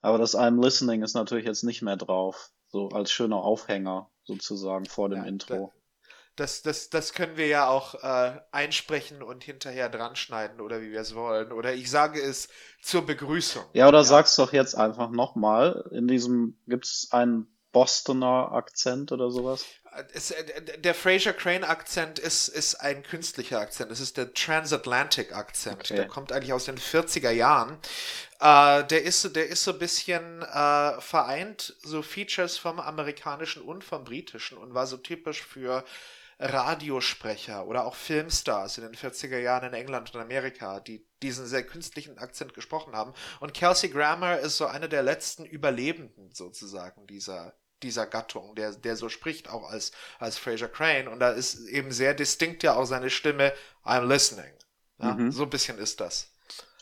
Aber das I'm Listening ist natürlich jetzt nicht mehr drauf. So als schöner Aufhänger sozusagen vor dem ja, Intro. Das, das, das können wir ja auch äh, einsprechen und hinterher dran schneiden oder wie wir es wollen. Oder ich sage es zur Begrüßung. Ja, oder ja. sag's doch jetzt einfach nochmal. In diesem gibt's einen Bostoner Akzent oder sowas? Es, äh, der Fraser Crane Akzent ist, ist ein künstlicher Akzent. Es ist der Transatlantic Akzent. Okay. Der kommt eigentlich aus den 40er Jahren. Äh, der, ist, der ist so ein bisschen äh, vereint, so Features vom amerikanischen und vom britischen und war so typisch für Radiosprecher oder auch Filmstars in den 40er Jahren in England und Amerika, die diesen sehr künstlichen Akzent gesprochen haben. Und Kelsey Grammer ist so einer der letzten Überlebenden sozusagen dieser, dieser Gattung, der, der so spricht, auch als, als Fraser Crane. Und da ist eben sehr distinkt ja auch seine Stimme, I'm listening. Ja, mhm. So ein bisschen ist das.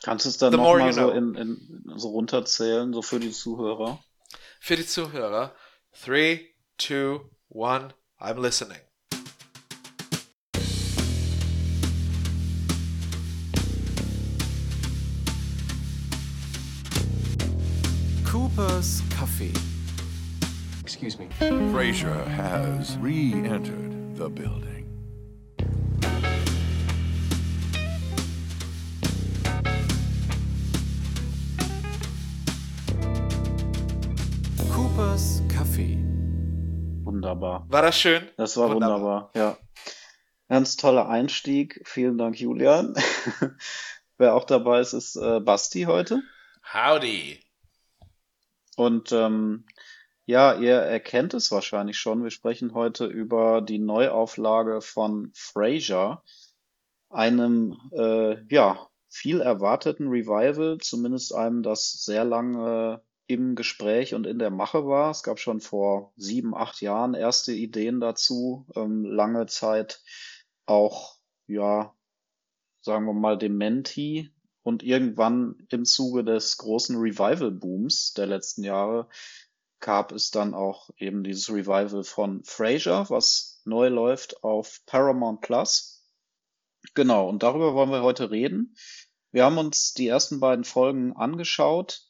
Kannst du es dann nochmal so, in, in, so runterzählen, so für die Zuhörer? Für die Zuhörer. Three, two, one, I'm listening. Cooper's Coffee. Excuse me. Frasier has re-entered the building. Coopers Kaffee. Wunderbar. War das schön? Das war wunderbar, wunderbar ja. Ganz toller Einstieg. Vielen Dank, Julian. Wer auch dabei ist, ist äh, Basti heute. Howdy. Und ähm, ja, ihr erkennt es wahrscheinlich schon. Wir sprechen heute über die Neuauflage von Frasier, einem äh, ja viel erwarteten Revival, zumindest einem, das sehr lange im Gespräch und in der Mache war. Es gab schon vor sieben, acht Jahren erste Ideen dazu, ähm, lange Zeit auch ja sagen wir mal Dementi und irgendwann im Zuge des großen Revival-Booms der letzten Jahre gab es dann auch eben dieses Revival von Frasier, was neu läuft auf Paramount Plus. Genau, und darüber wollen wir heute reden. Wir haben uns die ersten beiden Folgen angeschaut.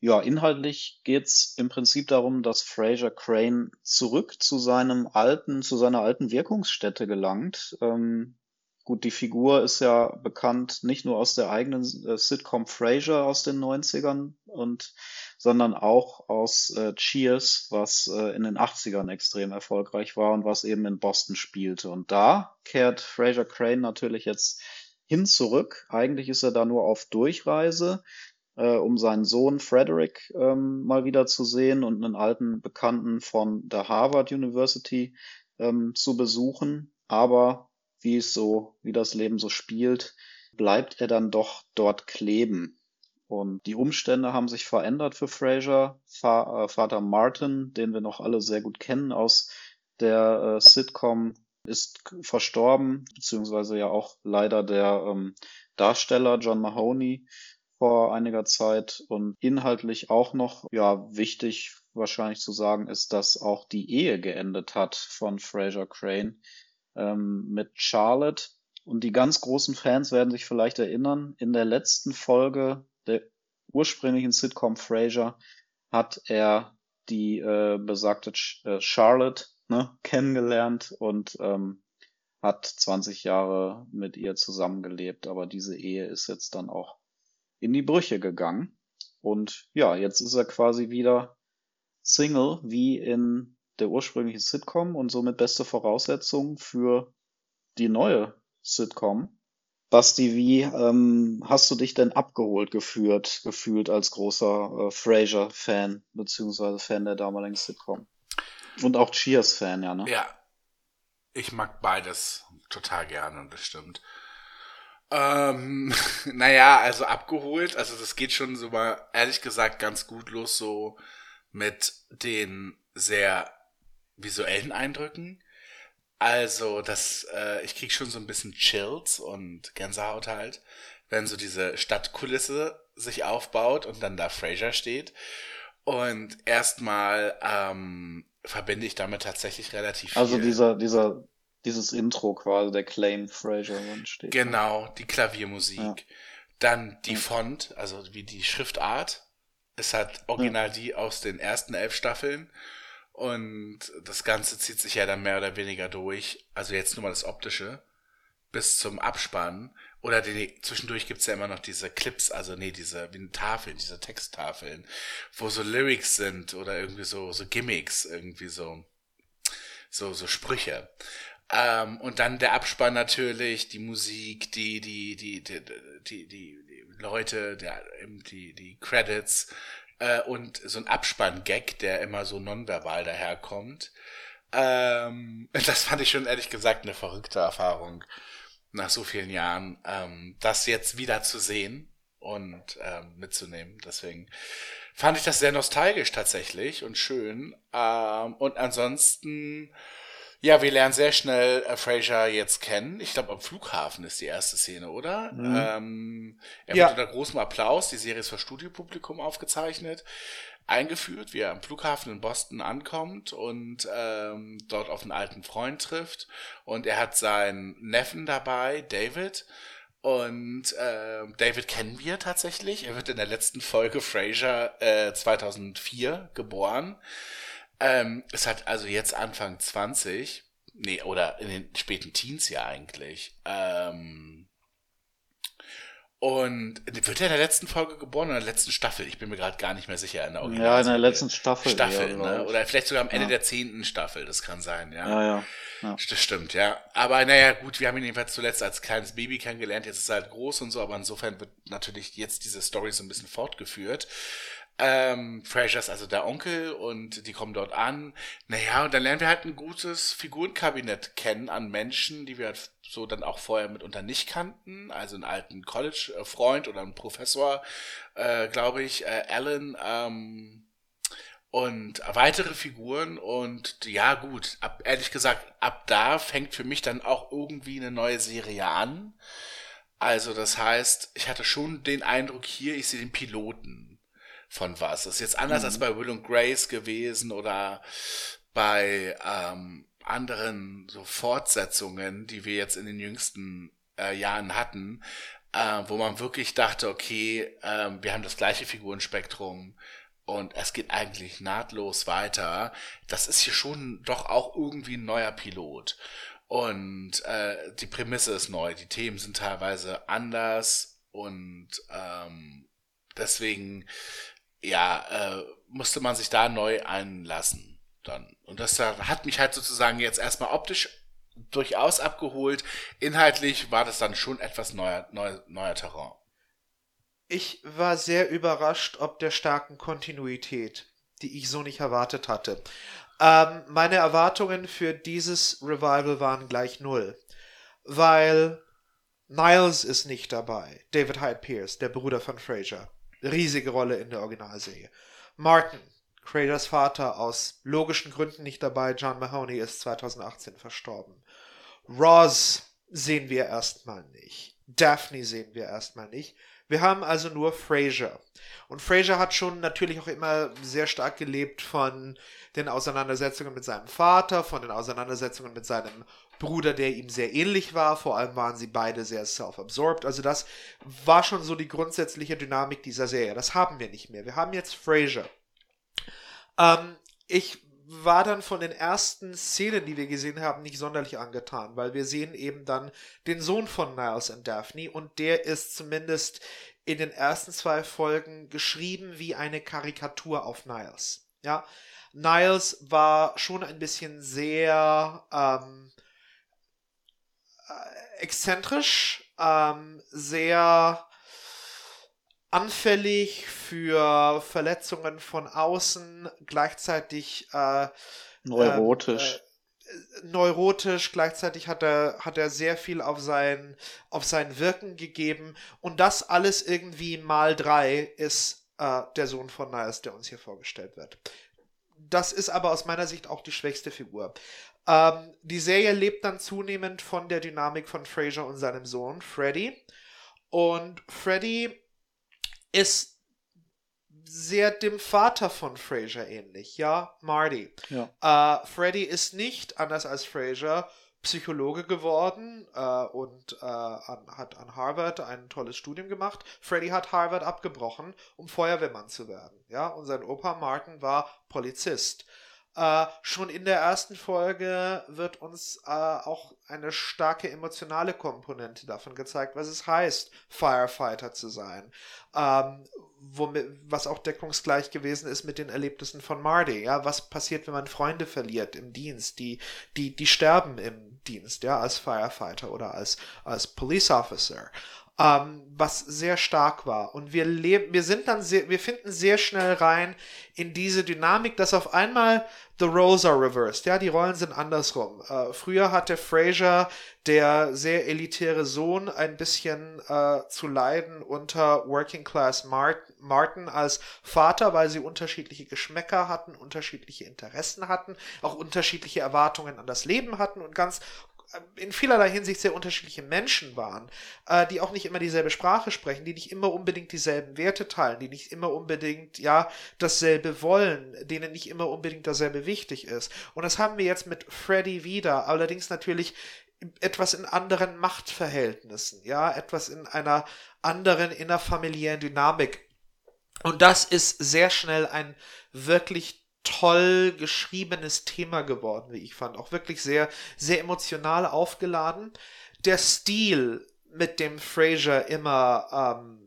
Ja, inhaltlich geht's im Prinzip darum, dass Fraser Crane zurück zu seinem alten, zu seiner alten Wirkungsstätte gelangt. Ähm, Gut, die Figur ist ja bekannt nicht nur aus der eigenen äh, Sitcom Frasier aus den 90ern und sondern auch aus äh, Cheers, was äh, in den 80ern extrem erfolgreich war und was eben in Boston spielte. Und da kehrt Fraser Crane natürlich jetzt hin zurück. Eigentlich ist er da nur auf Durchreise, äh, um seinen Sohn Frederick ähm, mal wieder zu sehen und einen alten Bekannten von der Harvard University ähm, zu besuchen. Aber wie es so, wie das Leben so spielt, bleibt er dann doch dort kleben. Und die Umstände haben sich verändert für Fraser. Fa äh, Vater Martin, den wir noch alle sehr gut kennen aus der äh, Sitcom, ist verstorben, beziehungsweise ja auch leider der ähm, Darsteller John Mahoney vor einiger Zeit. Und inhaltlich auch noch, ja, wichtig wahrscheinlich zu sagen, ist, dass auch die Ehe geendet hat von Fraser Crane ähm, mit Charlotte. Und die ganz großen Fans werden sich vielleicht erinnern, in der letzten Folge der ursprünglichen Sitcom Frasier hat er die äh, besagte Ch äh, Charlotte ne, kennengelernt und ähm, hat 20 Jahre mit ihr zusammengelebt. Aber diese Ehe ist jetzt dann auch in die Brüche gegangen. Und ja, jetzt ist er quasi wieder Single, wie in der ursprüngliche Sitcom und somit beste Voraussetzungen für die neue Sitcom. Basti, wie ähm, hast du dich denn abgeholt geführt, gefühlt als großer äh, Frasier-Fan, beziehungsweise Fan der damaligen Sitcom? Und auch Cheers-Fan, ja, ne? Ja. Ich mag beides total gerne, das stimmt. Ähm, naja, also abgeholt, also das geht schon so mal, ehrlich gesagt, ganz gut los, so mit den sehr visuellen Eindrücken. Also, das, äh, ich krieg schon so ein bisschen Chills und Gänsehaut halt, wenn so diese Stadtkulisse sich aufbaut und dann da Fraser steht. Und erstmal ähm, verbinde ich damit tatsächlich relativ also viel. Also dieser, dieser, dieses Intro quasi, der Claim Fraser steht. Genau, die Klaviermusik. Ja. Dann die ja. Font, also wie die Schriftart ist halt original ja. die aus den ersten elf Staffeln. Und das Ganze zieht sich ja dann mehr oder weniger durch. Also jetzt nur mal das Optische. Bis zum Abspann. Oder die, zwischendurch gibt's ja immer noch diese Clips, also nee, diese wie Tafeln, diese Texttafeln, wo so Lyrics sind oder irgendwie so, so Gimmicks, irgendwie so, so, so Sprüche. Ähm, und dann der Abspann natürlich, die Musik, die, die, die, die, die, die, die Leute, der, die, die Credits äh, und so ein Abspann-Gag, der immer so nonverbal daherkommt. Ähm, das fand ich schon ehrlich gesagt eine verrückte Erfahrung nach so vielen Jahren, ähm, das jetzt wieder zu sehen und ähm, mitzunehmen. Deswegen fand ich das sehr nostalgisch tatsächlich und schön. Ähm, und ansonsten ja, wir lernen sehr schnell äh, Fraser jetzt kennen. Ich glaube, am Flughafen ist die erste Szene, oder? Mhm. Ähm, er ja. wird unter großem Applaus, die Serie ist für Studiopublikum aufgezeichnet, eingeführt, wie er am Flughafen in Boston ankommt und ähm, dort auf einen alten Freund trifft. Und er hat seinen Neffen dabei, David. Und äh, David kennen wir tatsächlich. Er wird in der letzten Folge Fraser äh, 2004 geboren. Ähm, ist halt also jetzt Anfang 20. Nee, oder in den späten Teens ja eigentlich. Ähm, und wird er in der letzten Folge geboren oder in der letzten Staffel? Ich bin mir gerade gar nicht mehr sicher. In der ja, in der letzten Staffel. Staffel, ne? Oder vielleicht sogar am Ende ja. der zehnten Staffel, das kann sein, ja. Ja, ja. ja. Das stimmt, ja. Aber naja, gut, wir haben ihn jedenfalls zuletzt als kleines Baby kennengelernt, jetzt ist er halt groß und so, aber insofern wird natürlich jetzt diese Story so ein bisschen fortgeführt. Ähm, Fraser ist also der Onkel und die kommen dort an. Naja, und dann lernen wir halt ein gutes Figurenkabinett kennen an Menschen, die wir so dann auch vorher mitunter nicht kannten. Also einen alten College-Freund oder einen Professor, äh, glaube ich, äh, Alan, ähm, und weitere Figuren und ja gut, ab, ehrlich gesagt, ab da fängt für mich dann auch irgendwie eine neue Serie an. Also das heißt, ich hatte schon den Eindruck hier, ich sehe den Piloten von was. Das ist jetzt anders mhm. als bei Will und Grace gewesen oder bei ähm, anderen so Fortsetzungen, die wir jetzt in den jüngsten äh, Jahren hatten, äh, wo man wirklich dachte, okay, äh, wir haben das gleiche Figurenspektrum und es geht eigentlich nahtlos weiter. Das ist hier schon doch auch irgendwie ein neuer Pilot. Und äh, die Prämisse ist neu, die Themen sind teilweise anders und ähm, deswegen ja, äh, musste man sich da neu einlassen dann. Und das hat mich halt sozusagen jetzt erstmal optisch durchaus abgeholt. Inhaltlich war das dann schon etwas neuer, neuer, neuer Terrain. Ich war sehr überrascht ob der starken Kontinuität, die ich so nicht erwartet hatte. Ähm, meine Erwartungen für dieses Revival waren gleich null, weil Niles ist nicht dabei, David Hyde Pierce, der Bruder von Fraser riesige Rolle in der Originalserie. Martin, Craders Vater, aus logischen Gründen nicht dabei. John Mahoney ist 2018 verstorben. Roz sehen wir erstmal nicht. Daphne sehen wir erstmal nicht. Wir haben also nur Fraser. Und Fraser hat schon natürlich auch immer sehr stark gelebt von den Auseinandersetzungen mit seinem Vater, von den Auseinandersetzungen mit seinem Bruder, der ihm sehr ähnlich war. Vor allem waren sie beide sehr self-absorbed. Also das war schon so die grundsätzliche Dynamik dieser Serie. Das haben wir nicht mehr. Wir haben jetzt Frasier. Ähm, ich war dann von den ersten Szenen, die wir gesehen haben, nicht sonderlich angetan, weil wir sehen eben dann den Sohn von Niles und Daphne und der ist zumindest in den ersten zwei Folgen geschrieben wie eine Karikatur auf Niles. Ja, Niles war schon ein bisschen sehr ähm, äh, exzentrisch, ähm, sehr anfällig für Verletzungen von außen, gleichzeitig äh, neurotisch. Äh, neurotisch, gleichzeitig hat er, hat er sehr viel auf sein, auf sein Wirken gegeben und das alles irgendwie mal drei ist äh, der Sohn von Niles, der uns hier vorgestellt wird. Das ist aber aus meiner Sicht auch die schwächste Figur. Ähm, die Serie lebt dann zunehmend von der Dynamik von Fraser und seinem Sohn Freddy. Und Freddy ist sehr dem Vater von Fraser ähnlich, ja, Marty. Ja. Äh, Freddy ist nicht, anders als Fraser, Psychologe geworden äh, und äh, an, hat an Harvard ein tolles Studium gemacht. Freddy hat Harvard abgebrochen, um Feuerwehrmann zu werden. Ja, und sein Opa Martin war Polizist. Äh, schon in der ersten Folge wird uns äh, auch eine starke emotionale Komponente davon gezeigt, was es heißt, Firefighter zu sein. Ähm, womit, was auch deckungsgleich gewesen ist mit den Erlebnissen von Marty. Ja, was passiert, wenn man Freunde verliert im Dienst? Die, die, die sterben im Dienst, ja, als Firefighter oder als, als Police Officer ähm, was sehr stark war. Und wir leben, wir sind dann sehr, wir finden sehr schnell rein in diese Dynamik, dass auf einmal the roles are reversed. Ja, die Rollen sind andersrum. Äh, früher hatte Fraser, der sehr elitäre Sohn, ein bisschen äh, zu leiden unter Working Class Martin als Vater, weil sie unterschiedliche Geschmäcker hatten, unterschiedliche Interessen hatten, auch unterschiedliche Erwartungen an das Leben hatten und ganz in vielerlei Hinsicht sehr unterschiedliche Menschen waren, äh, die auch nicht immer dieselbe Sprache sprechen, die nicht immer unbedingt dieselben Werte teilen, die nicht immer unbedingt, ja, dasselbe wollen, denen nicht immer unbedingt dasselbe wichtig ist. Und das haben wir jetzt mit Freddy wieder, allerdings natürlich etwas in anderen Machtverhältnissen, ja, etwas in einer anderen innerfamiliären Dynamik. Und das ist sehr schnell ein wirklich toll geschriebenes Thema geworden, wie ich fand. Auch wirklich sehr, sehr emotional aufgeladen. Der Stil, mit dem Fraser immer ähm,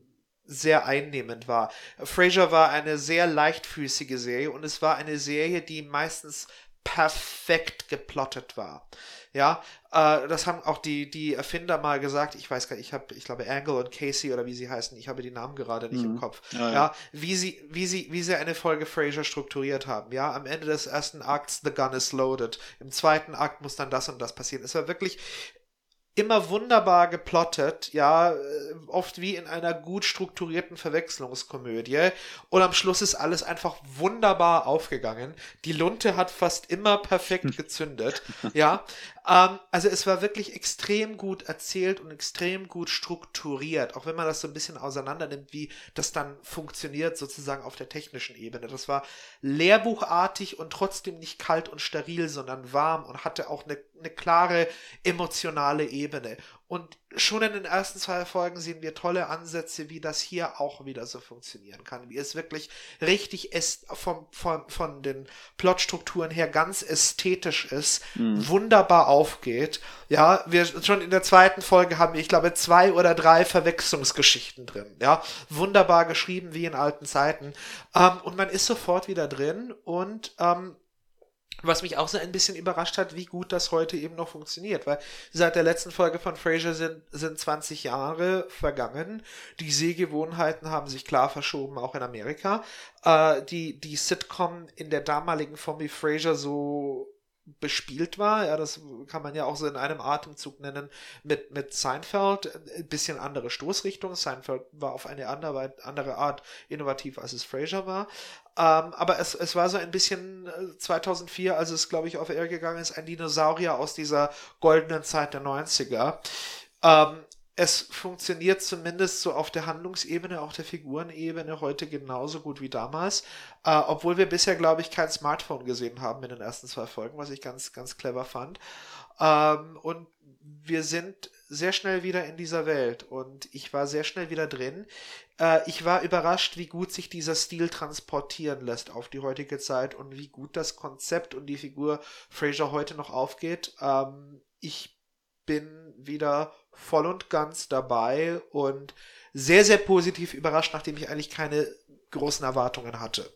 sehr einnehmend war. Fraser war eine sehr leichtfüßige Serie und es war eine Serie, die meistens perfekt geplottet war. Ja, äh, das haben auch die, die Erfinder mal gesagt. Ich weiß gar nicht, ich habe, ich glaube, Angle und Casey oder wie sie heißen, ich habe die Namen gerade nicht mhm. im Kopf. Ja, ja. ja, wie sie, wie sie, wie sie eine Folge Fraser strukturiert haben. Ja, am Ende des ersten Akts, the gun is loaded. Im zweiten Akt muss dann das und das passieren. Es war wirklich immer wunderbar geplottet, ja, äh, oft wie in einer gut strukturierten Verwechslungskomödie. Und am Schluss ist alles einfach wunderbar aufgegangen. Die Lunte hat fast immer perfekt gezündet, ja. Ähm, also es war wirklich extrem gut erzählt und extrem gut strukturiert, auch wenn man das so ein bisschen auseinander nimmt, wie das dann funktioniert sozusagen auf der technischen Ebene. Das war lehrbuchartig und trotzdem nicht kalt und steril, sondern warm und hatte auch eine, eine klare emotionale Ebene. Und schon in den ersten zwei Folgen sehen wir tolle Ansätze, wie das hier auch wieder so funktionieren kann. Wie es wirklich richtig ist, vom, von, von den Plotstrukturen her ganz ästhetisch ist, mhm. wunderbar aufgeht. Ja, wir schon in der zweiten Folge haben wir, ich glaube, zwei oder drei Verwechslungsgeschichten drin. Ja, wunderbar geschrieben wie in alten Zeiten. Ähm, und man ist sofort wieder drin und ähm, was mich auch so ein bisschen überrascht hat, wie gut das heute eben noch funktioniert, weil seit der letzten Folge von Frasier sind, sind 20 Jahre vergangen. Die Sehgewohnheiten haben sich klar verschoben, auch in Amerika. Äh, die, die Sitcom in der damaligen Form wie Frasier so bespielt war. Ja, das kann man ja auch so in einem Atemzug nennen mit, mit Seinfeld. Ein bisschen andere Stoßrichtung. Seinfeld war auf eine andere, andere Art innovativ, als es Frasier war. Ähm, aber es, es war so ein bisschen 2004, äh, als es, glaube ich, auf Air gegangen ist, ein Dinosaurier aus dieser goldenen Zeit der 90er. Ähm, es funktioniert zumindest so auf der Handlungsebene, auch der Figurenebene heute genauso gut wie damals. Äh, obwohl wir bisher, glaube ich, kein Smartphone gesehen haben in den ersten zwei Folgen, was ich ganz, ganz clever fand. Ähm, und wir sind sehr schnell wieder in dieser Welt und ich war sehr schnell wieder drin. Äh, ich war überrascht, wie gut sich dieser Stil transportieren lässt auf die heutige Zeit und wie gut das Konzept und die Figur Fraser heute noch aufgeht. Ähm, ich bin wieder voll und ganz dabei und sehr, sehr positiv überrascht, nachdem ich eigentlich keine großen Erwartungen hatte.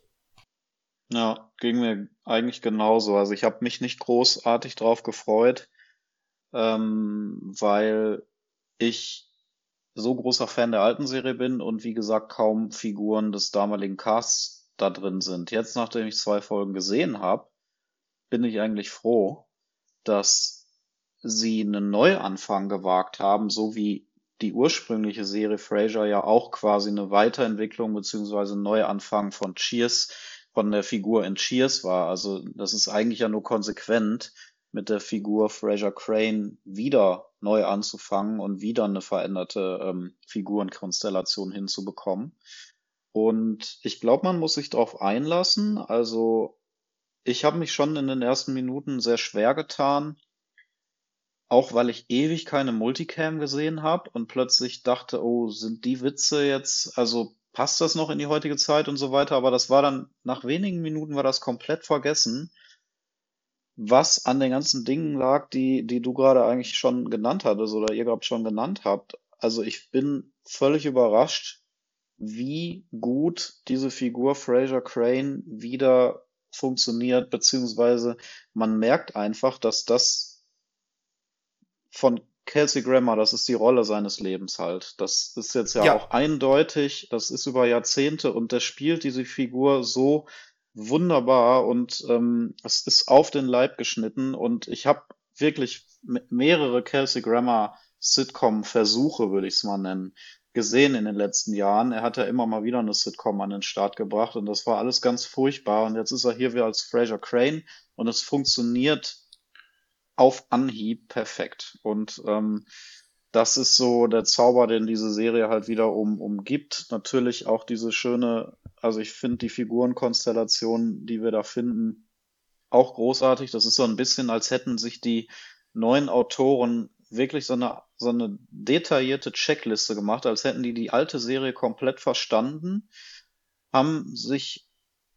Ja, ging mir eigentlich genauso. Also ich habe mich nicht großartig drauf gefreut, ähm, weil ich so großer Fan der alten Serie bin und wie gesagt kaum Figuren des damaligen Casts da drin sind. Jetzt, nachdem ich zwei Folgen gesehen habe, bin ich eigentlich froh, dass sie einen Neuanfang gewagt haben, so wie die ursprüngliche Serie Frasier ja auch quasi eine Weiterentwicklung beziehungsweise Neuanfang von Cheers, von der Figur in Cheers war. Also das ist eigentlich ja nur konsequent, mit der Figur Fraser Crane wieder neu anzufangen und wieder eine veränderte ähm, Figurenkonstellation hinzubekommen. Und ich glaube, man muss sich darauf einlassen. Also ich habe mich schon in den ersten Minuten sehr schwer getan, auch weil ich ewig keine Multicam gesehen habe und plötzlich dachte, oh, sind die Witze jetzt, also passt das noch in die heutige Zeit und so weiter, aber das war dann, nach wenigen Minuten war das komplett vergessen, was an den ganzen Dingen lag, die, die du gerade eigentlich schon genannt hattest oder ihr gerade schon genannt habt. Also ich bin völlig überrascht, wie gut diese Figur Fraser Crane wieder funktioniert, beziehungsweise man merkt einfach, dass das von Kelsey Grammer, das ist die Rolle seines Lebens halt. Das ist jetzt ja, ja, auch eindeutig, das ist über Jahrzehnte und der spielt diese Figur so wunderbar und ähm, es ist auf den Leib geschnitten und ich habe wirklich mehrere Kelsey Grammer Sitcom-Versuche, würde ich es mal nennen, gesehen in den letzten Jahren. Er hat ja immer mal wieder eine Sitcom an den Start gebracht und das war alles ganz furchtbar. Und jetzt ist er hier wieder als Fraser Crane und es funktioniert auf Anhieb perfekt. Und ähm, das ist so der Zauber, den diese Serie halt wieder um, umgibt. Natürlich auch diese schöne, also ich finde die Figurenkonstellation, die wir da finden, auch großartig. Das ist so ein bisschen, als hätten sich die neuen Autoren wirklich so eine, so eine detaillierte Checkliste gemacht, als hätten die die alte Serie komplett verstanden, haben sich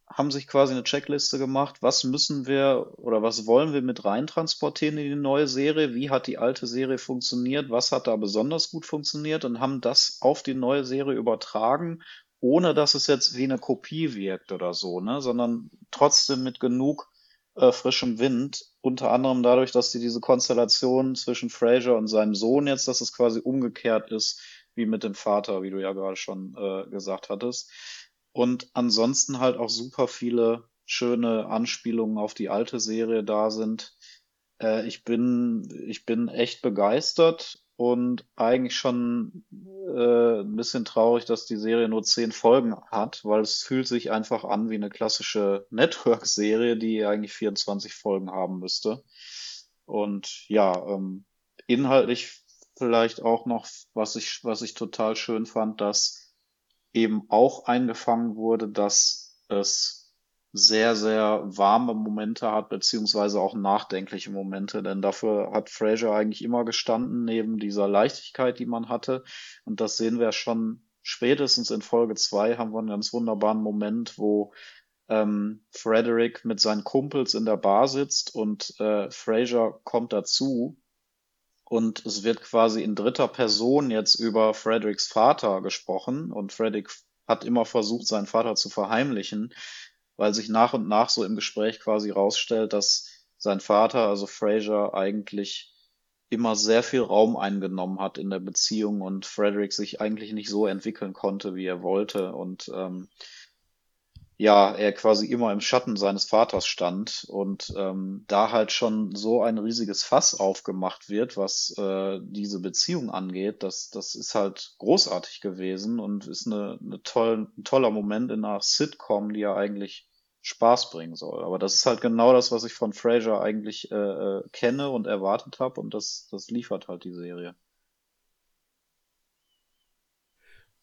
haben sich quasi eine Checkliste gemacht, was müssen wir oder was wollen wir mit rein transportieren in die neue Serie, wie hat die alte Serie funktioniert, was hat da besonders gut funktioniert und haben das auf die neue Serie übertragen, ohne dass es jetzt wie eine Kopie wirkt oder so, ne, sondern trotzdem mit genug äh, frischem Wind, unter anderem dadurch, dass sie diese Konstellation zwischen Fraser und seinem Sohn jetzt, dass es quasi umgekehrt ist, wie mit dem Vater, wie du ja gerade schon äh, gesagt hattest. Und ansonsten halt auch super viele schöne Anspielungen auf die alte Serie da sind. Äh, ich bin, ich bin echt begeistert und eigentlich schon äh, ein bisschen traurig, dass die Serie nur zehn Folgen hat, weil es fühlt sich einfach an wie eine klassische Network-Serie, die eigentlich 24 Folgen haben müsste. Und ja, ähm, inhaltlich vielleicht auch noch, was ich, was ich total schön fand, dass eben auch eingefangen wurde, dass es sehr, sehr warme Momente hat, beziehungsweise auch nachdenkliche Momente, denn dafür hat Fraser eigentlich immer gestanden, neben dieser Leichtigkeit, die man hatte. Und das sehen wir schon spätestens in Folge zwei haben wir einen ganz wunderbaren Moment, wo ähm, Frederick mit seinen Kumpels in der Bar sitzt und äh, Fraser kommt dazu. Und es wird quasi in dritter Person jetzt über Fredericks Vater gesprochen. Und Frederick hat immer versucht, seinen Vater zu verheimlichen weil sich nach und nach so im Gespräch quasi rausstellt, dass sein Vater, also Fraser, eigentlich immer sehr viel Raum eingenommen hat in der Beziehung und Frederick sich eigentlich nicht so entwickeln konnte, wie er wollte. Und ähm, ja, er quasi immer im Schatten seines Vaters stand und ähm, da halt schon so ein riesiges Fass aufgemacht wird, was äh, diese Beziehung angeht, das, das ist halt großartig gewesen und ist eine, eine toll, ein toller Moment in einer Sitcom, die ja eigentlich Spaß bringen soll. Aber das ist halt genau das, was ich von Fraser eigentlich äh, äh, kenne und erwartet habe und das, das liefert halt die Serie.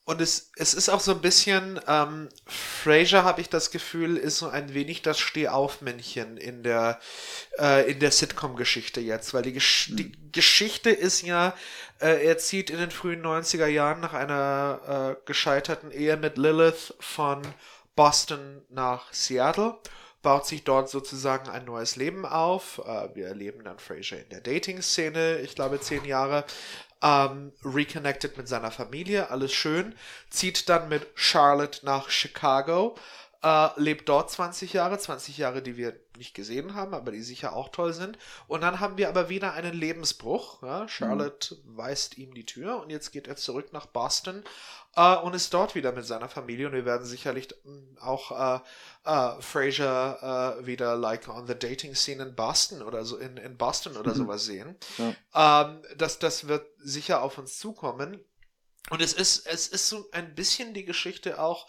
Und es, es ist auch so ein bisschen, ähm, Fraser habe ich das Gefühl, ist so ein wenig das Stehaufmännchen in der, äh, in der Sitcom-Geschichte jetzt, weil die, Gesch hm. die Geschichte ist ja, äh, er zieht in den frühen 90er Jahren nach einer äh, gescheiterten Ehe mit Lilith von Boston nach Seattle, baut sich dort sozusagen ein neues Leben auf. Äh, wir erleben dann Fraser in der Dating-Szene, ich glaube zehn Jahre, ähm, reconnected mit seiner Familie, alles schön, zieht dann mit Charlotte nach Chicago, äh, lebt dort 20 Jahre, 20 Jahre, die wir nicht gesehen haben, aber die sicher auch toll sind. Und dann haben wir aber wieder einen Lebensbruch. Ja? Charlotte mhm. weist ihm die Tür und jetzt geht er zurück nach Boston äh, und ist dort wieder mit seiner Familie. Und wir werden sicherlich mm, auch äh, äh, Fraser äh, wieder like on the dating scene in Boston oder so in, in Boston oder mhm. sowas sehen. Ja. Ähm, das, das wird sicher auf uns zukommen. Und es ist, es ist so ein bisschen die Geschichte auch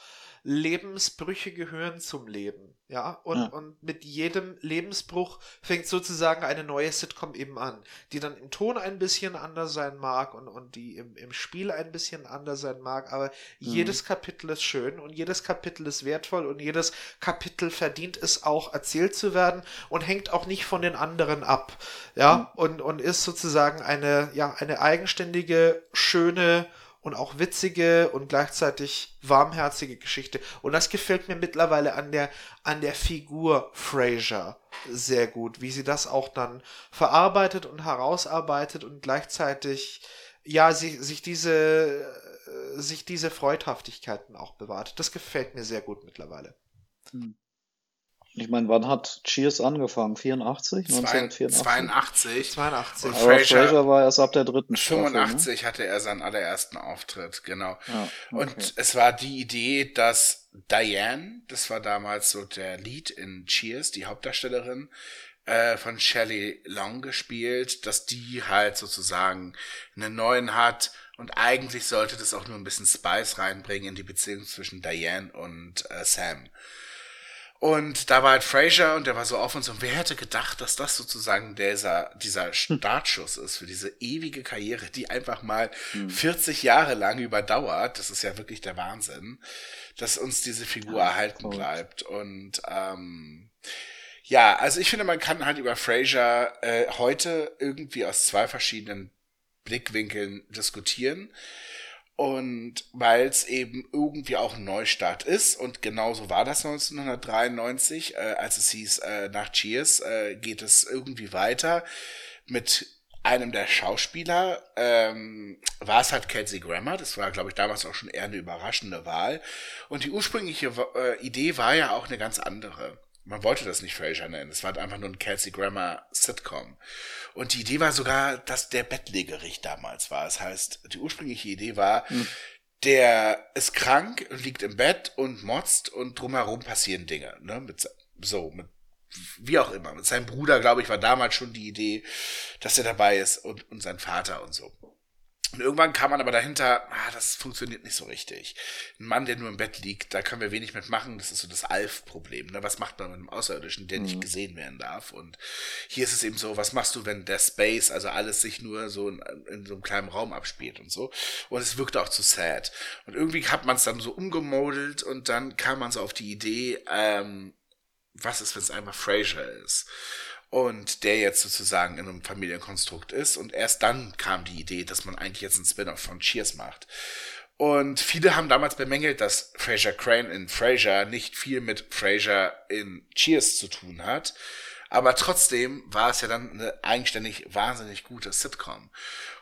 Lebensbrüche gehören zum Leben. Ja, und, ja. und mit jedem Lebensbruch fängt sozusagen eine neue Sitcom eben an, die dann im Ton ein bisschen anders sein mag und, und die im, im Spiel ein bisschen anders sein mag, aber mhm. jedes Kapitel ist schön und jedes Kapitel ist wertvoll und jedes Kapitel verdient es auch erzählt zu werden und hängt auch nicht von den anderen ab. Ja, mhm. und, und ist sozusagen eine, ja, eine eigenständige, schöne, und auch witzige und gleichzeitig warmherzige Geschichte. Und das gefällt mir mittlerweile an der, an der Figur Fraser sehr gut, wie sie das auch dann verarbeitet und herausarbeitet und gleichzeitig, ja, sich, sich diese, äh, sich diese Freudhaftigkeiten auch bewahrt. Das gefällt mir sehr gut mittlerweile. Hm. Ich meine, wann hat Cheers angefangen? 84? 1984? 82. Aber Fraser, Fraser war erst ab der dritten 85 Staffel, ne? hatte er seinen allerersten Auftritt, genau. Ja, okay. Und es war die Idee, dass Diane, das war damals so der Lead in Cheers, die Hauptdarstellerin, äh, von Shelley Long gespielt, dass die halt sozusagen einen neuen hat und eigentlich sollte das auch nur ein bisschen Spice reinbringen in die Beziehung zwischen Diane und äh, Sam. Und da war halt Fraser und der war so auf uns und wer hätte gedacht, dass das sozusagen dieser, dieser Startschuss ist für diese ewige Karriere, die einfach mal hm. 40 Jahre lang überdauert. Das ist ja wirklich der Wahnsinn, dass uns diese Figur ja, erhalten cool. bleibt. Und ähm, ja, also ich finde, man kann halt über Fraser äh, heute irgendwie aus zwei verschiedenen Blickwinkeln diskutieren. Und weil es eben irgendwie auch ein Neustart ist, und genauso war das 1993, äh, als es hieß, äh, nach Cheers äh, geht es irgendwie weiter mit einem der Schauspieler, ähm, war es halt Kelsey Grammer, das war, glaube ich, damals auch schon eher eine überraschende Wahl. Und die ursprüngliche äh, Idee war ja auch eine ganz andere man wollte das nicht Frasier nennen. Es war einfach nur ein Kelsey Grammer Sitcom. Und die Idee war sogar, dass der Bettlägerich damals war. Das heißt, die ursprüngliche Idee war, hm. der ist krank und liegt im Bett und motzt und drumherum passieren Dinge. Ne? Mit, so, mit wie auch immer. Mit seinem Bruder, glaube ich, war damals schon die Idee, dass er dabei ist und, und sein Vater und so. Und irgendwann kam man aber dahinter, ah, das funktioniert nicht so richtig. Ein Mann, der nur im Bett liegt, da können wir wenig mitmachen. Das ist so das Alf-Problem. Ne? Was macht man mit einem Außerirdischen, der mhm. nicht gesehen werden darf? Und hier ist es eben so, was machst du, wenn der Space, also alles sich nur so in, in so einem kleinen Raum abspielt und so. Und es wirkte auch zu sad. Und irgendwie hat man es dann so umgemodelt und dann kam man so auf die Idee, ähm, was ist, wenn es einmal Frasier ist? Und der jetzt sozusagen in einem Familienkonstrukt ist. Und erst dann kam die Idee, dass man eigentlich jetzt einen Spin-off von Cheers macht. Und viele haben damals bemängelt, dass Fraser Crane in Fraser nicht viel mit Fraser in Cheers zu tun hat. Aber trotzdem war es ja dann eine eigenständig wahnsinnig gute Sitcom.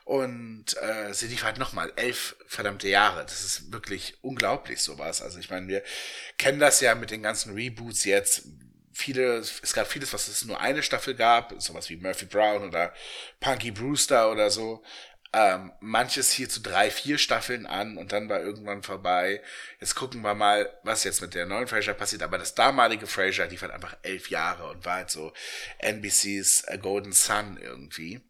Und äh, sie lief halt nochmal elf verdammte Jahre. Das ist wirklich unglaublich sowas. Also ich meine, wir kennen das ja mit den ganzen Reboots jetzt, viele, es gab vieles, was es nur eine Staffel gab, sowas wie Murphy Brown oder Punky Brewster oder so. Ähm, manches hier zu drei, vier Staffeln an und dann war irgendwann vorbei. Jetzt gucken wir mal, was jetzt mit der neuen Frasier passiert. Aber das damalige Frasier lief halt einfach elf Jahre und war halt so NBC's äh, Golden Sun irgendwie.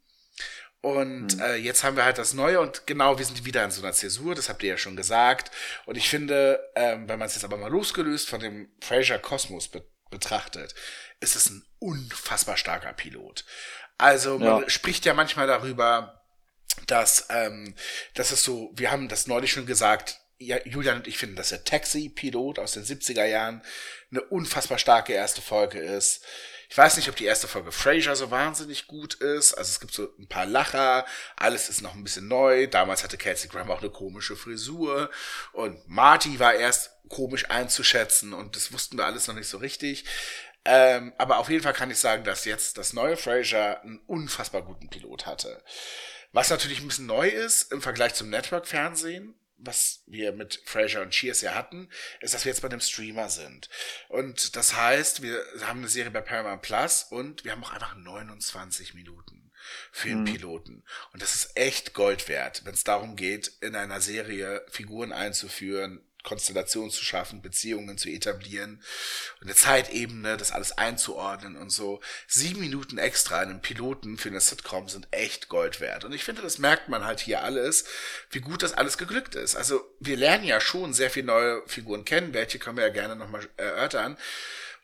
Und mhm. äh, jetzt haben wir halt das Neue und genau, wir sind wieder in so einer Zäsur, das habt ihr ja schon gesagt. Und ich finde, ähm, wenn man es jetzt aber mal losgelöst von dem Frasier Kosmos betrachtet, ist es ein unfassbar starker Pilot. Also man ja. spricht ja manchmal darüber, dass, ähm, dass es so, wir haben das neulich schon gesagt, ja, Julian und ich finden, dass der Taxi-Pilot aus den 70er Jahren eine unfassbar starke erste Folge ist. Ich weiß nicht, ob die erste Folge Frasier so wahnsinnig gut ist. Also es gibt so ein paar Lacher, alles ist noch ein bisschen neu. Damals hatte Kelsey Grammer auch eine komische Frisur und Marty war erst komisch einzuschätzen und das wussten wir alles noch nicht so richtig. Ähm, aber auf jeden Fall kann ich sagen, dass jetzt das neue Frasier einen unfassbar guten Pilot hatte. Was natürlich ein bisschen neu ist im Vergleich zum Network-Fernsehen, was wir mit Fraser und Cheers ja hatten, ist, dass wir jetzt bei einem Streamer sind. Und das heißt, wir haben eine Serie bei Paramount Plus und wir haben auch einfach 29 Minuten für den mhm. Piloten. Und das ist echt Gold wert, wenn es darum geht, in einer Serie Figuren einzuführen, Konstellationen zu schaffen, Beziehungen zu etablieren und eine Zeitebene, das alles einzuordnen und so. Sieben Minuten extra in einem Piloten für eine Sitcom sind echt Gold wert. Und ich finde, das merkt man halt hier alles, wie gut das alles geglückt ist. Also wir lernen ja schon sehr viele neue Figuren kennen, welche können wir ja gerne nochmal erörtern.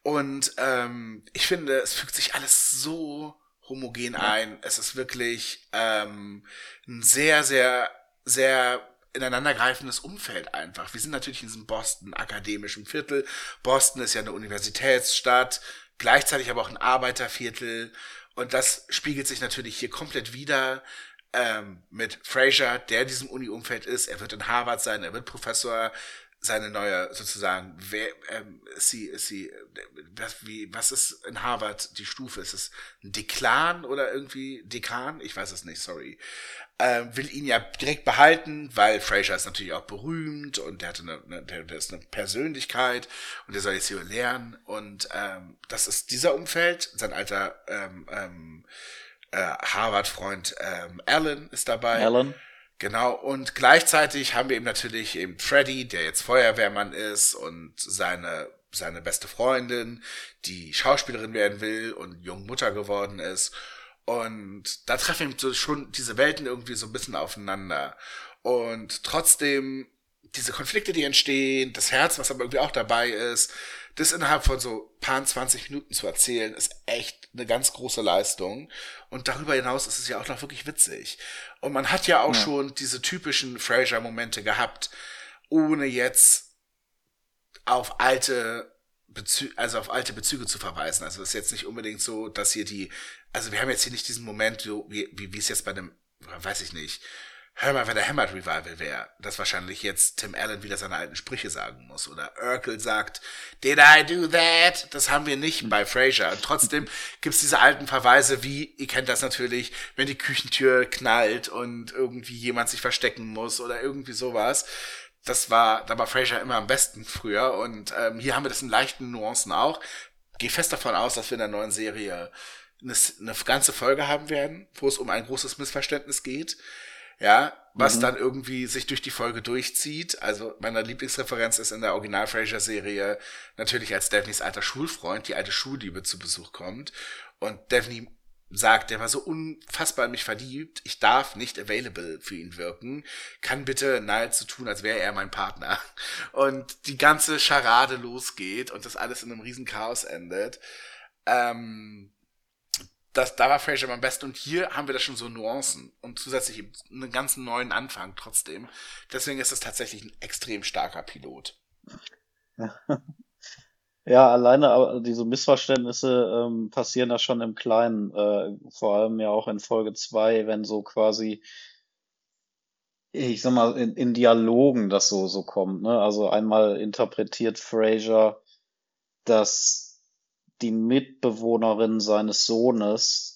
Und ähm, ich finde, es fügt sich alles so homogen ein. Es ist wirklich ähm, ein sehr, sehr, sehr ineinandergreifendes Umfeld einfach. Wir sind natürlich in diesem Boston akademischen Viertel. Boston ist ja eine Universitätsstadt, gleichzeitig aber auch ein Arbeiterviertel. Und das spiegelt sich natürlich hier komplett wieder ähm, mit Fraser, der in diesem Uni-Umfeld ist. Er wird in Harvard sein, er wird Professor seine neue sozusagen wer ähm, sie sie was wie was ist in Harvard die Stufe? Ist es ein Deklan oder irgendwie Dekan? Ich weiß es nicht sorry. Ähm, will ihn ja direkt behalten weil Fraser ist natürlich auch berühmt und der hatte eine, eine der, der ist eine Persönlichkeit und der soll jetzt hier lernen. Und ähm, das ist dieser Umfeld. Sein alter ähm, ähm, äh, Harvard Freund ähm, Alan ist dabei. Alan Genau, und gleichzeitig haben wir eben natürlich eben Freddy, der jetzt Feuerwehrmann ist und seine, seine beste Freundin, die Schauspielerin werden will und jung Mutter geworden ist. Und da treffen eben so schon diese Welten irgendwie so ein bisschen aufeinander. Und trotzdem diese Konflikte, die entstehen, das Herz, was aber irgendwie auch dabei ist, das innerhalb von so paar 20 Minuten zu erzählen, ist echt eine ganz große Leistung. Und darüber hinaus ist es ja auch noch wirklich witzig. Und man hat ja auch ja. schon diese typischen Fraser-Momente gehabt, ohne jetzt auf alte Bezü also auf alte Bezüge zu verweisen. Also es ist jetzt nicht unbedingt so, dass hier die, also wir haben jetzt hier nicht diesen Moment, wie, wie, wie es jetzt bei dem, weiß ich nicht, hör mal, wenn der Hammered Revival wäre, dass wahrscheinlich jetzt Tim Allen wieder seine alten Sprüche sagen muss. Oder Urkel sagt, did I do that? Das haben wir nicht bei Frasier. Und trotzdem gibt's diese alten Verweise, wie, ihr kennt das natürlich, wenn die Küchentür knallt und irgendwie jemand sich verstecken muss oder irgendwie sowas. Das war, da war Frasier immer am besten früher. Und ähm, hier haben wir das in leichten Nuancen auch. Geh fest davon aus, dass wir in der neuen Serie eine, eine ganze Folge haben werden, wo es um ein großes Missverständnis geht ja, was mhm. dann irgendwie sich durch die Folge durchzieht. Also meine Lieblingsreferenz ist in der Original Frasier Serie natürlich als Daphnes alter Schulfreund, die alte Schulliebe zu Besuch kommt und Daphne sagt, der war so unfassbar in mich verliebt, ich darf nicht available für ihn wirken, kann bitte nahezu tun, als wäre er mein Partner. Und die ganze Scharade losgeht und das alles in einem riesen Chaos endet. Ähm, das, da war Fraser am besten und hier haben wir da schon so Nuancen und zusätzlich einen ganz neuen Anfang trotzdem. Deswegen ist es tatsächlich ein extrem starker Pilot. Ja, alleine diese Missverständnisse ähm, passieren da schon im Kleinen, äh, vor allem ja auch in Folge zwei, wenn so quasi, ich sag mal, in, in Dialogen das so so kommt. Ne? Also einmal interpretiert Fraser, dass die Mitbewohnerin seines Sohnes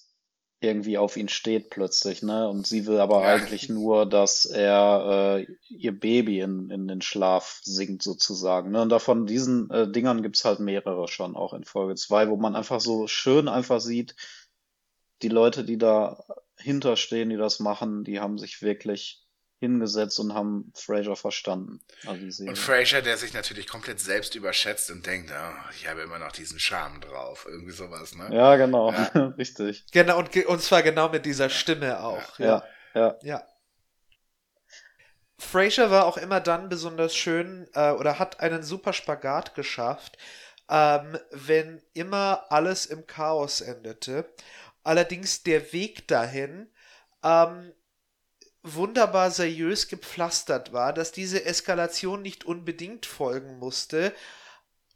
irgendwie auf ihn steht plötzlich, ne? Und sie will aber ja. eigentlich nur, dass er äh, ihr Baby in, in den Schlaf singt sozusagen. Ne? Und davon diesen äh, Dingern gibt's halt mehrere schon auch in Folge zwei, wo man einfach so schön einfach sieht, die Leute, die da hinterstehen, die das machen, die haben sich wirklich hingesetzt und haben Fraser verstanden. Also und Fraser, der sich natürlich komplett selbst überschätzt und denkt, oh, ich habe immer noch diesen Charme drauf, irgendwie sowas, ne? Ja, genau, ja. richtig. Genau, und, und zwar genau mit dieser Stimme auch. Ja, ja. ja. ja. Fraser war auch immer dann besonders schön äh, oder hat einen super Spagat geschafft, ähm, wenn immer alles im Chaos endete. Allerdings der Weg dahin ähm, wunderbar seriös gepflastert war, dass diese Eskalation nicht unbedingt folgen musste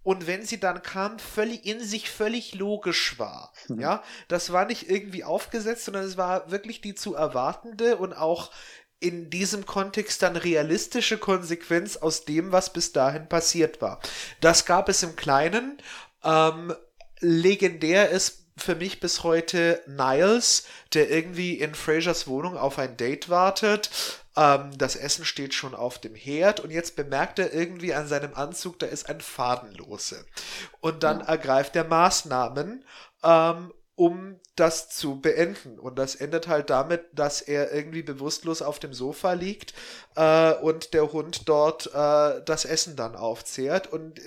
und wenn sie dann kam, völlig in sich völlig logisch war. Mhm. Ja, das war nicht irgendwie aufgesetzt, sondern es war wirklich die zu erwartende und auch in diesem Kontext dann realistische Konsequenz aus dem, was bis dahin passiert war. Das gab es im Kleinen. Ähm, legendär ist für mich bis heute Niles, der irgendwie in Frasers Wohnung auf ein Date wartet. Ähm, das Essen steht schon auf dem Herd und jetzt bemerkt er irgendwie an seinem Anzug, da ist ein Fadenlose. Und dann ja. ergreift er Maßnahmen, ähm, um das zu beenden. Und das endet halt damit, dass er irgendwie bewusstlos auf dem Sofa liegt äh, und der Hund dort äh, das Essen dann aufzehrt. Und äh,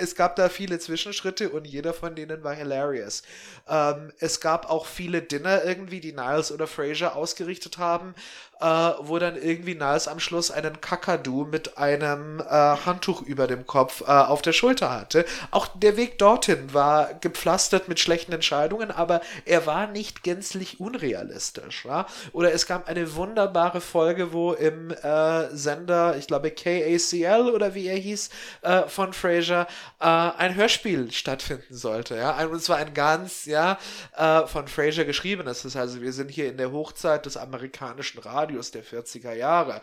es gab da viele Zwischenschritte und jeder von denen war hilarious. Ähm, es gab auch viele Dinner irgendwie, die Niles oder Fraser ausgerichtet haben, äh, wo dann irgendwie Niles am Schluss einen Kakadu mit einem äh, Handtuch über dem Kopf äh, auf der Schulter hatte. Auch der Weg dorthin war gepflastert mit schlechten Entscheidungen, aber er war nicht gänzlich unrealistisch. Ja? Oder es gab eine wunderbare Folge, wo im äh, Sender, ich glaube KACL oder wie er hieß, äh, von Fraser, äh, ein Hörspiel stattfinden sollte. Ja? Und zwar ein ganz, ja, von Fraser geschriebenes. Das heißt, wir sind hier in der Hochzeit des amerikanischen Radios Radius der 40er Jahre.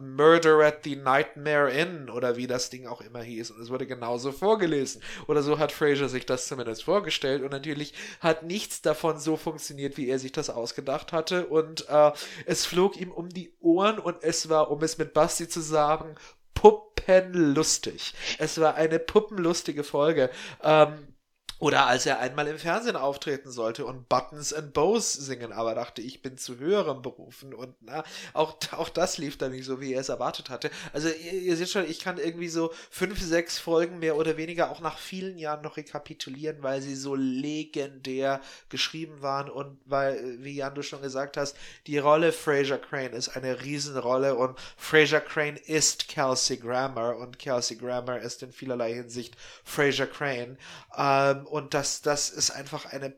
Murder at the Nightmare Inn oder wie das Ding auch immer hieß. Und es wurde genauso vorgelesen. Oder so hat Fraser sich das zumindest vorgestellt. Und natürlich hat nichts davon so funktioniert, wie er sich das ausgedacht hatte. Und äh, es flog ihm um die Ohren und es war, um es mit Basti zu sagen, puppenlustig. Es war eine puppenlustige Folge. Ähm, oder als er einmal im Fernsehen auftreten sollte und Buttons and Bows singen, aber dachte, ich bin zu höherem berufen und na, auch, auch das lief dann nicht so, wie er es erwartet hatte. Also ihr, ihr seht schon, ich kann irgendwie so fünf, sechs Folgen mehr oder weniger auch nach vielen Jahren noch rekapitulieren, weil sie so legendär geschrieben waren und weil, wie Jan du schon gesagt hast, die Rolle Fraser Crane ist eine Riesenrolle und Fraser Crane ist Kelsey Grammer und Kelsey Grammer ist in vielerlei Hinsicht Fraser Crane. Ähm, und das, das ist einfach eine,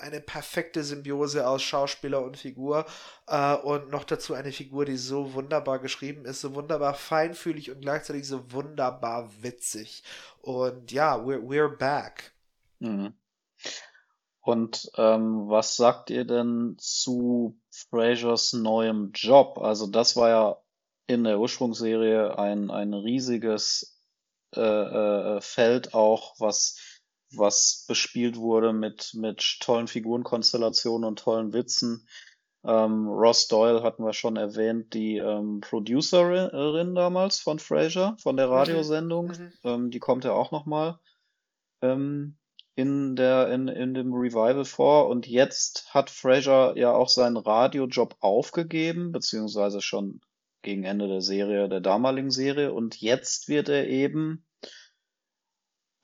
eine perfekte Symbiose aus Schauspieler und Figur äh, und noch dazu eine Figur, die so wunderbar geschrieben ist, so wunderbar feinfühlig und gleichzeitig so wunderbar witzig. Und ja, we're, we're back. Mhm. Und ähm, was sagt ihr denn zu Frasers neuem Job? Also das war ja in der Ursprungsserie ein, ein riesiges äh, äh, Feld auch, was was bespielt wurde mit, mit tollen Figurenkonstellationen und tollen Witzen. Ähm, Ross Doyle hatten wir schon erwähnt, die ähm, Producerin damals von Frasier, von der mhm. Radiosendung. Mhm. Ähm, die kommt ja auch nochmal ähm, in, der, in, in dem Revival vor. Und jetzt hat Frasier ja auch seinen Radiojob aufgegeben, beziehungsweise schon gegen Ende der Serie, der damaligen Serie. Und jetzt wird er eben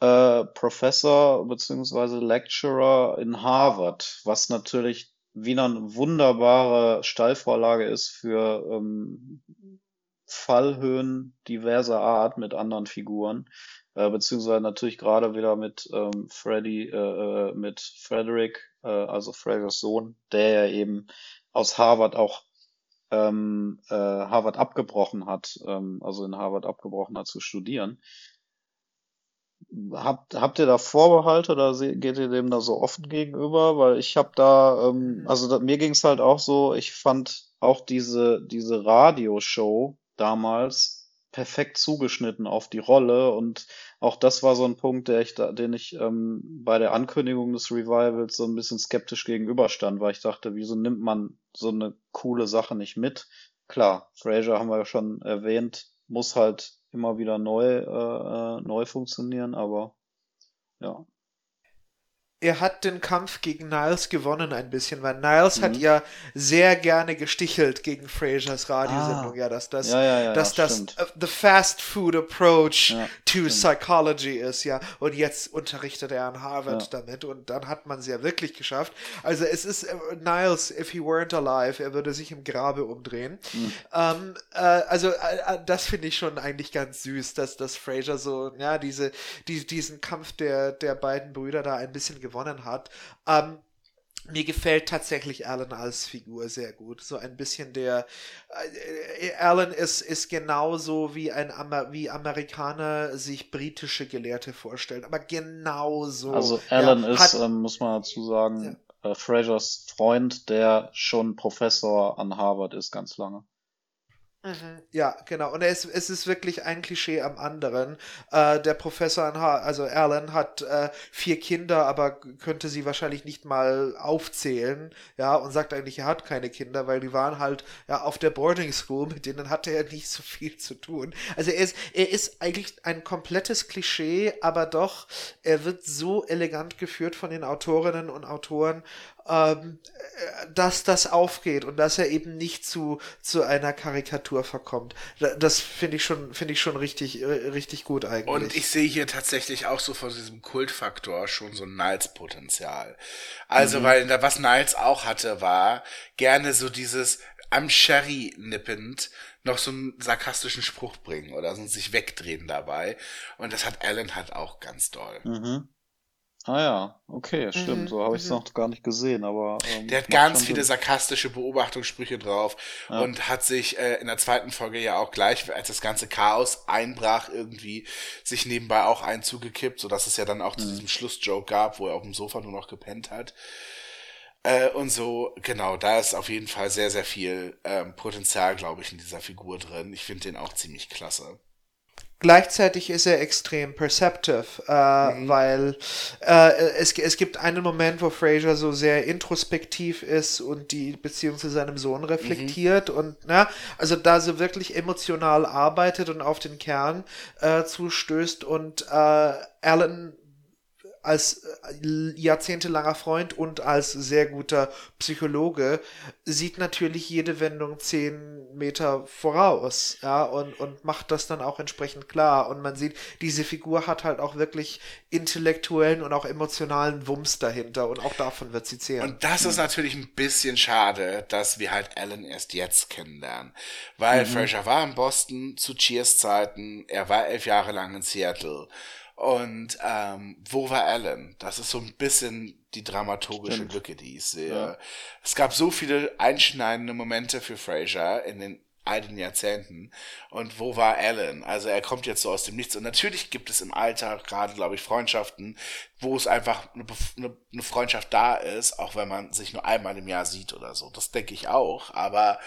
äh, Professor beziehungsweise Lecturer in Harvard, was natürlich wieder eine wunderbare Steilvorlage ist für ähm, Fallhöhen diverser Art mit anderen Figuren, äh, beziehungsweise natürlich gerade wieder mit ähm, Freddy, äh, äh mit Frederick, äh, also Frasers Sohn, der ja eben aus Harvard auch ähm, äh, Harvard abgebrochen hat, ähm, also in Harvard abgebrochen hat zu studieren. Habt, habt ihr da Vorbehalte oder geht ihr dem da so offen gegenüber? Weil ich habe da, ähm, also da, mir ging es halt auch so, ich fand auch diese, diese Radioshow damals perfekt zugeschnitten auf die Rolle und auch das war so ein Punkt, der ich da, den ich ähm, bei der Ankündigung des Revivals so ein bisschen skeptisch gegenüberstand, weil ich dachte, wieso nimmt man so eine coole Sache nicht mit? Klar, Fraser haben wir ja schon erwähnt, muss halt immer wieder neu, äh, äh, neu funktionieren, aber ja er hat den Kampf gegen Niles gewonnen ein bisschen, weil Niles mhm. hat ja sehr gerne gestichelt gegen Frasers Radiosendung, ah. ja, dass das, ja, ja, ja, dass das uh, the fast food approach to stimmt. psychology ist, ja, und jetzt unterrichtet er an Harvard damit und dann hat man es ja wirklich geschafft. Also es ist uh, Niles, if he weren't alive, er würde sich im Grabe umdrehen. Mhm. Ähm, äh, also äh, das finde ich schon eigentlich ganz süß, dass, dass Fraser so, ja, diese, die, diesen Kampf der, der beiden Brüder da ein bisschen gewonnen hat. Ähm, mir gefällt tatsächlich Alan als Figur sehr gut. So ein bisschen der äh, Alan ist, ist genauso wie ein Amer wie Amerikaner sich britische Gelehrte vorstellen, aber genauso. Also Alan ja, ist, ähm, muss man dazu sagen, ja. äh, Frasers Freund, der schon Professor an Harvard ist, ganz lange. Mhm, ja, genau. Und es, es ist wirklich ein Klischee am anderen. Äh, der Professor, also Alan, hat äh, vier Kinder, aber könnte sie wahrscheinlich nicht mal aufzählen. Ja, und sagt eigentlich, er hat keine Kinder, weil die waren halt ja auf der Boarding School, mit denen hatte er nicht so viel zu tun. Also er ist, er ist eigentlich ein komplettes Klischee, aber doch, er wird so elegant geführt von den Autorinnen und Autoren ähm, dass das aufgeht und dass er eben nicht zu, zu einer Karikatur verkommt. Das finde ich schon, finde ich schon richtig, äh, richtig gut eigentlich. Und ich sehe hier tatsächlich auch so von diesem Kultfaktor schon so ein Niles-Potenzial. Also, mhm. weil was Niles auch hatte, war gerne so dieses am Sherry nippend noch so einen sarkastischen Spruch bringen oder so sich wegdrehen dabei. Und das hat Alan halt auch ganz doll. Mhm. Ah ja, okay, stimmt. Mhm, so habe ich es mhm. noch gar nicht gesehen, aber. Ähm, der hat ganz viele Sinn. sarkastische Beobachtungssprüche drauf ja. und hat sich äh, in der zweiten Folge ja auch gleich, als das ganze Chaos einbrach, irgendwie sich nebenbei auch einzugekippt, so dass es ja dann auch mhm. zu diesem Schlussjoke gab, wo er auf dem Sofa nur noch gepennt hat. Äh, und so, genau, da ist auf jeden Fall sehr, sehr viel ähm, Potenzial, glaube ich, in dieser Figur drin. Ich finde den auch ziemlich klasse. Gleichzeitig ist er extrem perceptive, äh, mhm. weil äh, es, es gibt einen Moment, wo Fraser so sehr introspektiv ist und die Beziehung zu seinem Sohn reflektiert mhm. und na, also da so wirklich emotional arbeitet und auf den Kern äh, zustößt und äh, Alan als äh, jahrzehntelanger Freund und als sehr guter Psychologe sieht natürlich jede Wendung zehn Meter voraus, ja, und, und macht das dann auch entsprechend klar. Und man sieht, diese Figur hat halt auch wirklich intellektuellen und auch emotionalen Wumms dahinter und auch davon wird sie zehren. Und das ist natürlich ein bisschen schade, dass wir halt Alan erst jetzt kennenlernen. Weil mhm. Fraser war in Boston zu Cheers Zeiten, er war elf Jahre lang in Seattle. Und ähm, wo war Alan? Das ist so ein bisschen die dramaturgische Stimmt. Lücke, die ich sehe. Ja. Es gab so viele einschneidende Momente für Fraser in den all den Jahrzehnten. Und wo war Alan? Also er kommt jetzt so aus dem Nichts. Und natürlich gibt es im Alltag gerade, glaube ich, Freundschaften, wo es einfach eine, eine, eine, Freundschaft da ist, auch wenn man sich nur einmal im Jahr sieht oder so. Das denke ich auch. Aber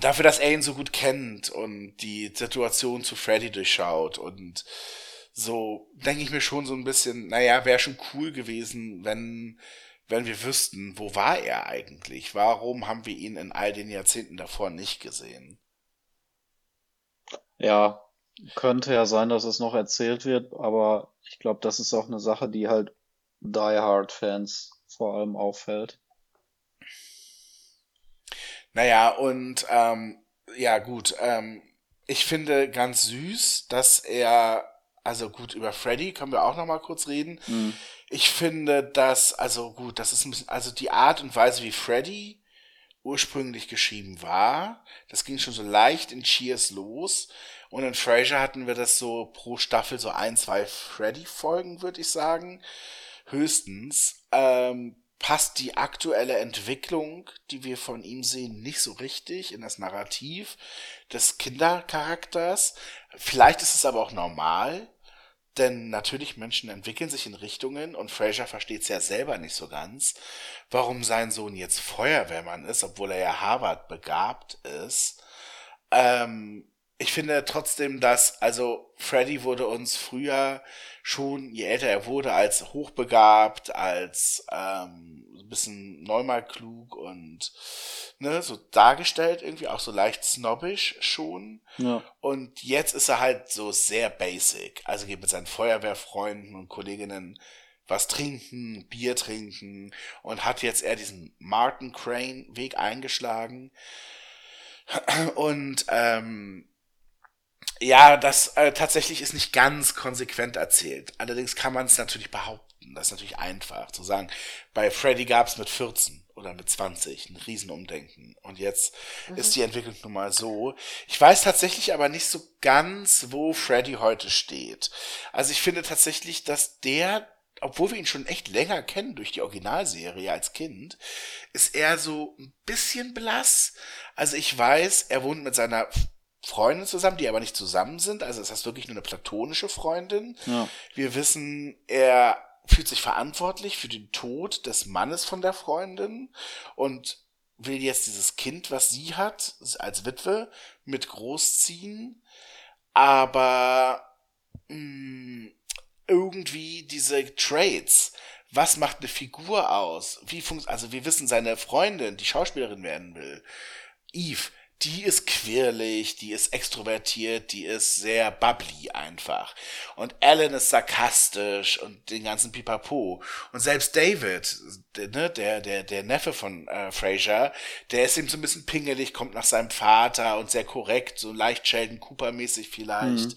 dafür, dass er ihn so gut kennt und die Situation zu Freddy durchschaut und so, denke ich mir schon so ein bisschen, naja, wäre schon cool gewesen, wenn, wenn wir wüssten, wo war er eigentlich? Warum haben wir ihn in all den Jahrzehnten davor nicht gesehen? Ja, könnte ja sein, dass es noch erzählt wird, aber ich glaube, das ist auch eine Sache, die halt Die Hard Fans vor allem auffällt. Naja, und ähm, ja gut, ähm, ich finde ganz süß, dass er, also gut, über Freddy können wir auch noch mal kurz reden. Mhm. Ich finde, dass, also gut, das ist ein bisschen, also die Art und Weise, wie Freddy ursprünglich geschrieben war, das ging schon so leicht in Cheers los. Und in Frasier hatten wir das so pro Staffel so ein, zwei Freddy-Folgen, würde ich sagen. Höchstens. Ähm, passt die aktuelle Entwicklung, die wir von ihm sehen, nicht so richtig in das Narrativ des Kindercharakters. Vielleicht ist es aber auch normal, denn natürlich Menschen entwickeln sich in Richtungen und Fraser versteht es ja selber nicht so ganz, warum sein Sohn jetzt Feuerwehrmann ist, obwohl er ja Harvard begabt ist. Ähm, ich finde trotzdem, dass, also Freddy wurde uns früher schon, je älter er wurde, als hochbegabt, als ähm, ein bisschen neunmal klug und ne, so dargestellt, irgendwie auch so leicht snobbisch schon. Ja. Und jetzt ist er halt so sehr basic. Also geht mit seinen Feuerwehrfreunden und Kolleginnen was trinken, Bier trinken und hat jetzt eher diesen Martin Crane Weg eingeschlagen. Und ähm, ja, das äh, tatsächlich ist nicht ganz konsequent erzählt. Allerdings kann man es natürlich behaupten. Das ist natürlich einfach zu sagen. Bei Freddy gab es mit 14 oder mit 20 ein Riesenumdenken. Und jetzt mhm. ist die Entwicklung nun mal so. Ich weiß tatsächlich aber nicht so ganz, wo Freddy heute steht. Also ich finde tatsächlich, dass der, obwohl wir ihn schon echt länger kennen durch die Originalserie als Kind, ist er so ein bisschen blass. Also ich weiß, er wohnt mit seiner Freundin zusammen, die aber nicht zusammen sind. Also ist das wirklich nur eine platonische Freundin. Ja. Wir wissen, er fühlt sich verantwortlich für den Tod des Mannes von der Freundin und will jetzt dieses Kind, was sie hat, als Witwe, mit großziehen, aber mh, mm, irgendwie diese Traits, was macht eine Figur aus? Wie funktioniert, also wir wissen, seine Freundin, die Schauspielerin werden will, Eve, die ist quirlig, die ist extrovertiert, die ist sehr bubbly einfach. Und Alan ist sarkastisch und den ganzen Pipapo. Und selbst David, der, ne, der, der, der Neffe von äh, Fraser, der ist eben so ein bisschen pingelig, kommt nach seinem Vater und sehr korrekt, so leicht Sheldon Cooper-mäßig vielleicht. Mhm.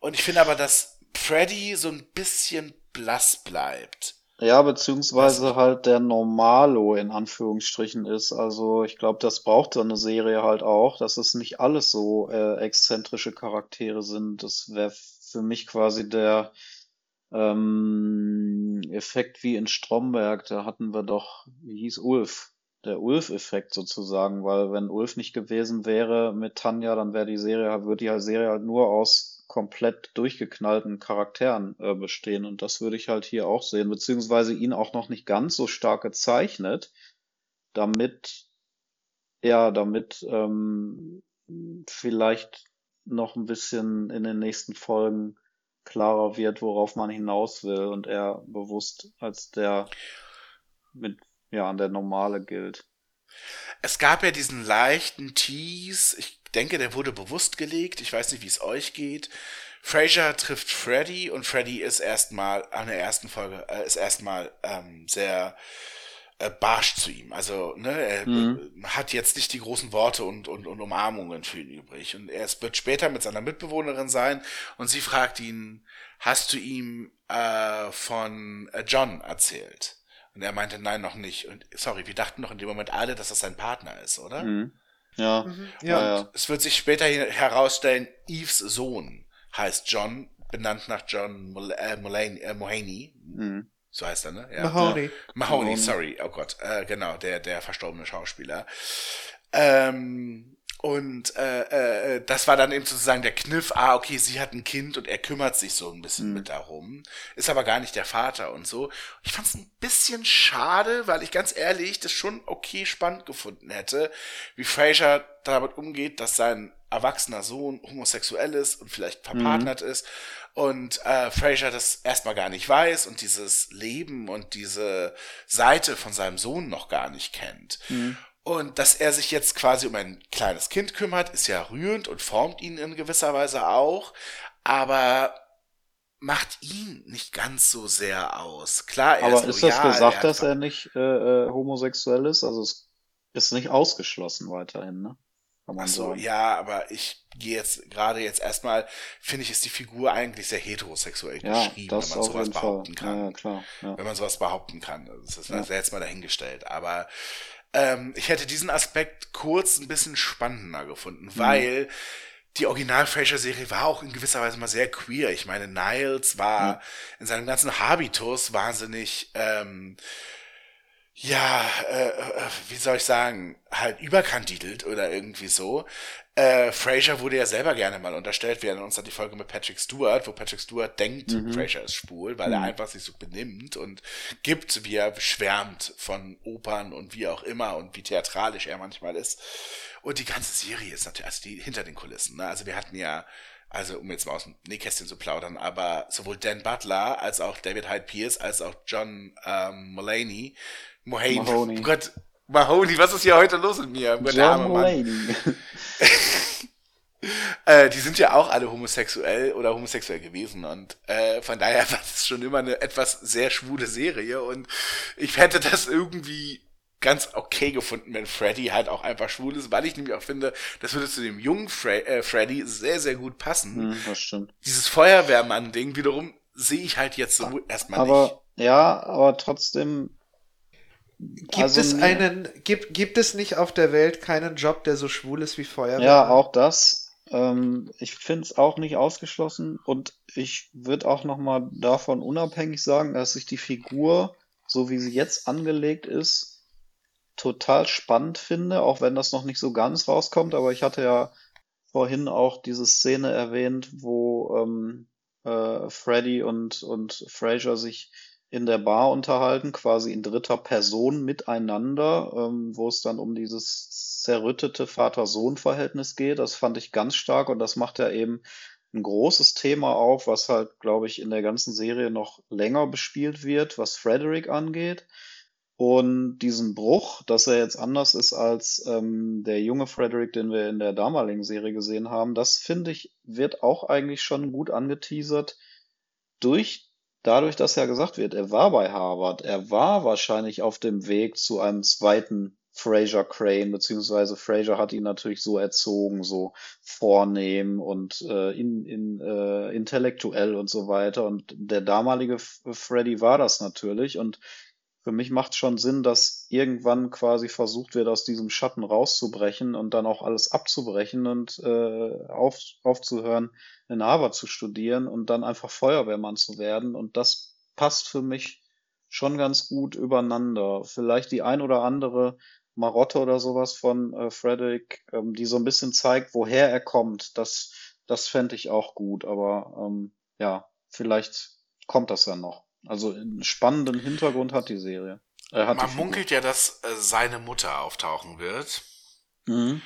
Und ich finde aber, dass Freddy so ein bisschen blass bleibt. Ja, beziehungsweise halt der Normalo in Anführungsstrichen ist. Also ich glaube, das braucht so eine Serie halt auch, dass es nicht alles so äh, exzentrische Charaktere sind. Das wäre für mich quasi der ähm, Effekt wie in Stromberg. Da hatten wir doch, wie hieß Ulf? Der Ulf-Effekt sozusagen, weil wenn Ulf nicht gewesen wäre mit Tanja, dann wäre die Serie, würde die Serie halt nur aus komplett durchgeknallten Charakteren äh, bestehen. Und das würde ich halt hier auch sehen, beziehungsweise ihn auch noch nicht ganz so stark gezeichnet, damit, ja, damit ähm, vielleicht noch ein bisschen in den nächsten Folgen klarer wird, worauf man hinaus will und er bewusst als der mit, ja, an der Normale gilt. Es gab ja diesen leichten Tease, ich denke, der wurde bewusst gelegt. Ich weiß nicht, wie es euch geht. Fraser trifft Freddy und Freddy ist erstmal an der ersten Folge äh, ist erstmal ähm, sehr äh, barsch zu ihm. Also ne, er mhm. hat jetzt nicht die großen Worte und, und, und Umarmungen für ihn übrig. Und er wird später mit seiner Mitbewohnerin sein und sie fragt ihn, hast du ihm äh, von äh, John erzählt? Und er meinte, nein, noch nicht. Und sorry, wir dachten doch in dem Moment alle, dass das sein Partner ist, oder? Mhm. Ja. Mhm. ja. ja. Es wird sich später herausstellen, Eves Sohn heißt John, benannt nach John Mul äh, Mulaney, äh, Mullaney. Mhm. So heißt er, ne? Ja. Mahoney. Ja. Mahoney, sorry. Oh Gott. Äh, genau, der, der verstorbene Schauspieler. Ähm, und äh, äh, das war dann eben sozusagen der Kniff, ah, okay, sie hat ein Kind und er kümmert sich so ein bisschen mhm. mit darum, ist aber gar nicht der Vater und so. Ich fand es ein bisschen schade, weil ich ganz ehrlich das schon okay spannend gefunden hätte, wie Fraser damit umgeht, dass sein erwachsener Sohn homosexuell ist und vielleicht verpartnert mhm. ist und äh, Fraser das erstmal gar nicht weiß und dieses Leben und diese Seite von seinem Sohn noch gar nicht kennt. Mhm. Und dass er sich jetzt quasi um ein kleines Kind kümmert, ist ja rührend und formt ihn in gewisser Weise auch, aber macht ihn nicht ganz so sehr aus. Klar, er aber ist, ist das gesagt, dass er nicht äh, äh, homosexuell ist? Also es ist nicht ausgeschlossen weiterhin, ne? Kann man Ach so, sagen. ja, aber ich gehe jetzt gerade jetzt erstmal, finde ich, ist die Figur eigentlich sehr heterosexuell ja, geschrieben, wenn man sowas behaupten Fall. kann. Ja, klar, ja. Wenn man sowas behaupten kann. Das ist ja. jetzt mal dahingestellt. Aber ähm, ich hätte diesen Aspekt kurz ein bisschen spannender gefunden, mhm. weil die Original Frasier Serie war auch in gewisser Weise mal sehr queer. Ich meine, Niles war mhm. in seinem ganzen Habitus wahnsinnig ähm, ja, äh, äh, wie soll ich sagen, halt überkandidelt oder irgendwie so. Äh, Fraser wurde ja selber gerne mal unterstellt. Wir erinnern uns an die Folge mit Patrick Stewart, wo Patrick Stewart denkt, mhm. Fraser ist schwul, weil mhm. er einfach sich so benimmt und gibt, wie er schwärmt von Opern und wie auch immer und wie theatralisch er manchmal ist. Und die ganze Serie ist natürlich, also die hinter den Kulissen. Ne? Also wir hatten ja also um jetzt mal aus dem Nähkästchen zu plaudern, aber sowohl Dan Butler als auch David Hyde Pierce als auch John ähm, Mulaney Mohane. Mahoney. Oh Gott, Mahoney, was ist hier heute los mit mir? Gott, John Mulaney. äh, die sind ja auch alle homosexuell oder homosexuell gewesen und äh, von daher war es schon immer eine etwas sehr schwule Serie und ich hätte das irgendwie ganz okay gefunden, wenn Freddy halt auch einfach schwul ist, weil ich nämlich auch finde, das würde zu dem jungen Fre äh, Freddy sehr, sehr gut passen. Hm, das stimmt. Dieses Feuerwehrmann-Ding wiederum sehe ich halt jetzt so erstmal aber, nicht. Ja, aber trotzdem Gibt also, es einen, gibt, gibt es nicht auf der Welt keinen Job, der so schwul ist wie Feuerwehr? Ja, auch das. Ähm, ich finde es auch nicht ausgeschlossen und ich würde auch nochmal davon unabhängig sagen, dass ich die Figur, so wie sie jetzt angelegt ist, total spannend finde, auch wenn das noch nicht so ganz rauskommt, aber ich hatte ja vorhin auch diese Szene erwähnt, wo ähm, äh, Freddy und, und Fraser sich in der Bar unterhalten, quasi in dritter Person miteinander, ähm, wo es dann um dieses zerrüttete Vater-Sohn-Verhältnis geht. Das fand ich ganz stark und das macht ja eben ein großes Thema auf, was halt, glaube ich, in der ganzen Serie noch länger bespielt wird, was Frederick angeht. Und diesen Bruch, dass er jetzt anders ist als ähm, der junge Frederick, den wir in der damaligen Serie gesehen haben, das finde ich, wird auch eigentlich schon gut angeteasert durch dadurch, dass ja gesagt wird, er war bei Harvard, er war wahrscheinlich auf dem Weg zu einem zweiten Fraser Crane, beziehungsweise Fraser hat ihn natürlich so erzogen, so vornehm und äh, in, in, äh, intellektuell und so weiter. Und der damalige Freddy war das natürlich. Und für mich macht schon Sinn, dass irgendwann quasi versucht wird, aus diesem Schatten rauszubrechen und dann auch alles abzubrechen und äh, auf, aufzuhören, in Harvard zu studieren und dann einfach Feuerwehrmann zu werden. Und das passt für mich schon ganz gut übereinander. Vielleicht die ein oder andere Marotte oder sowas von äh, Frederick, ähm, die so ein bisschen zeigt, woher er kommt. Das, das fände ich auch gut, aber ähm, ja, vielleicht kommt das ja noch. Also einen spannenden Hintergrund hat die Serie. Äh, hat Man munkelt ja, dass äh, seine Mutter auftauchen wird. Mhm.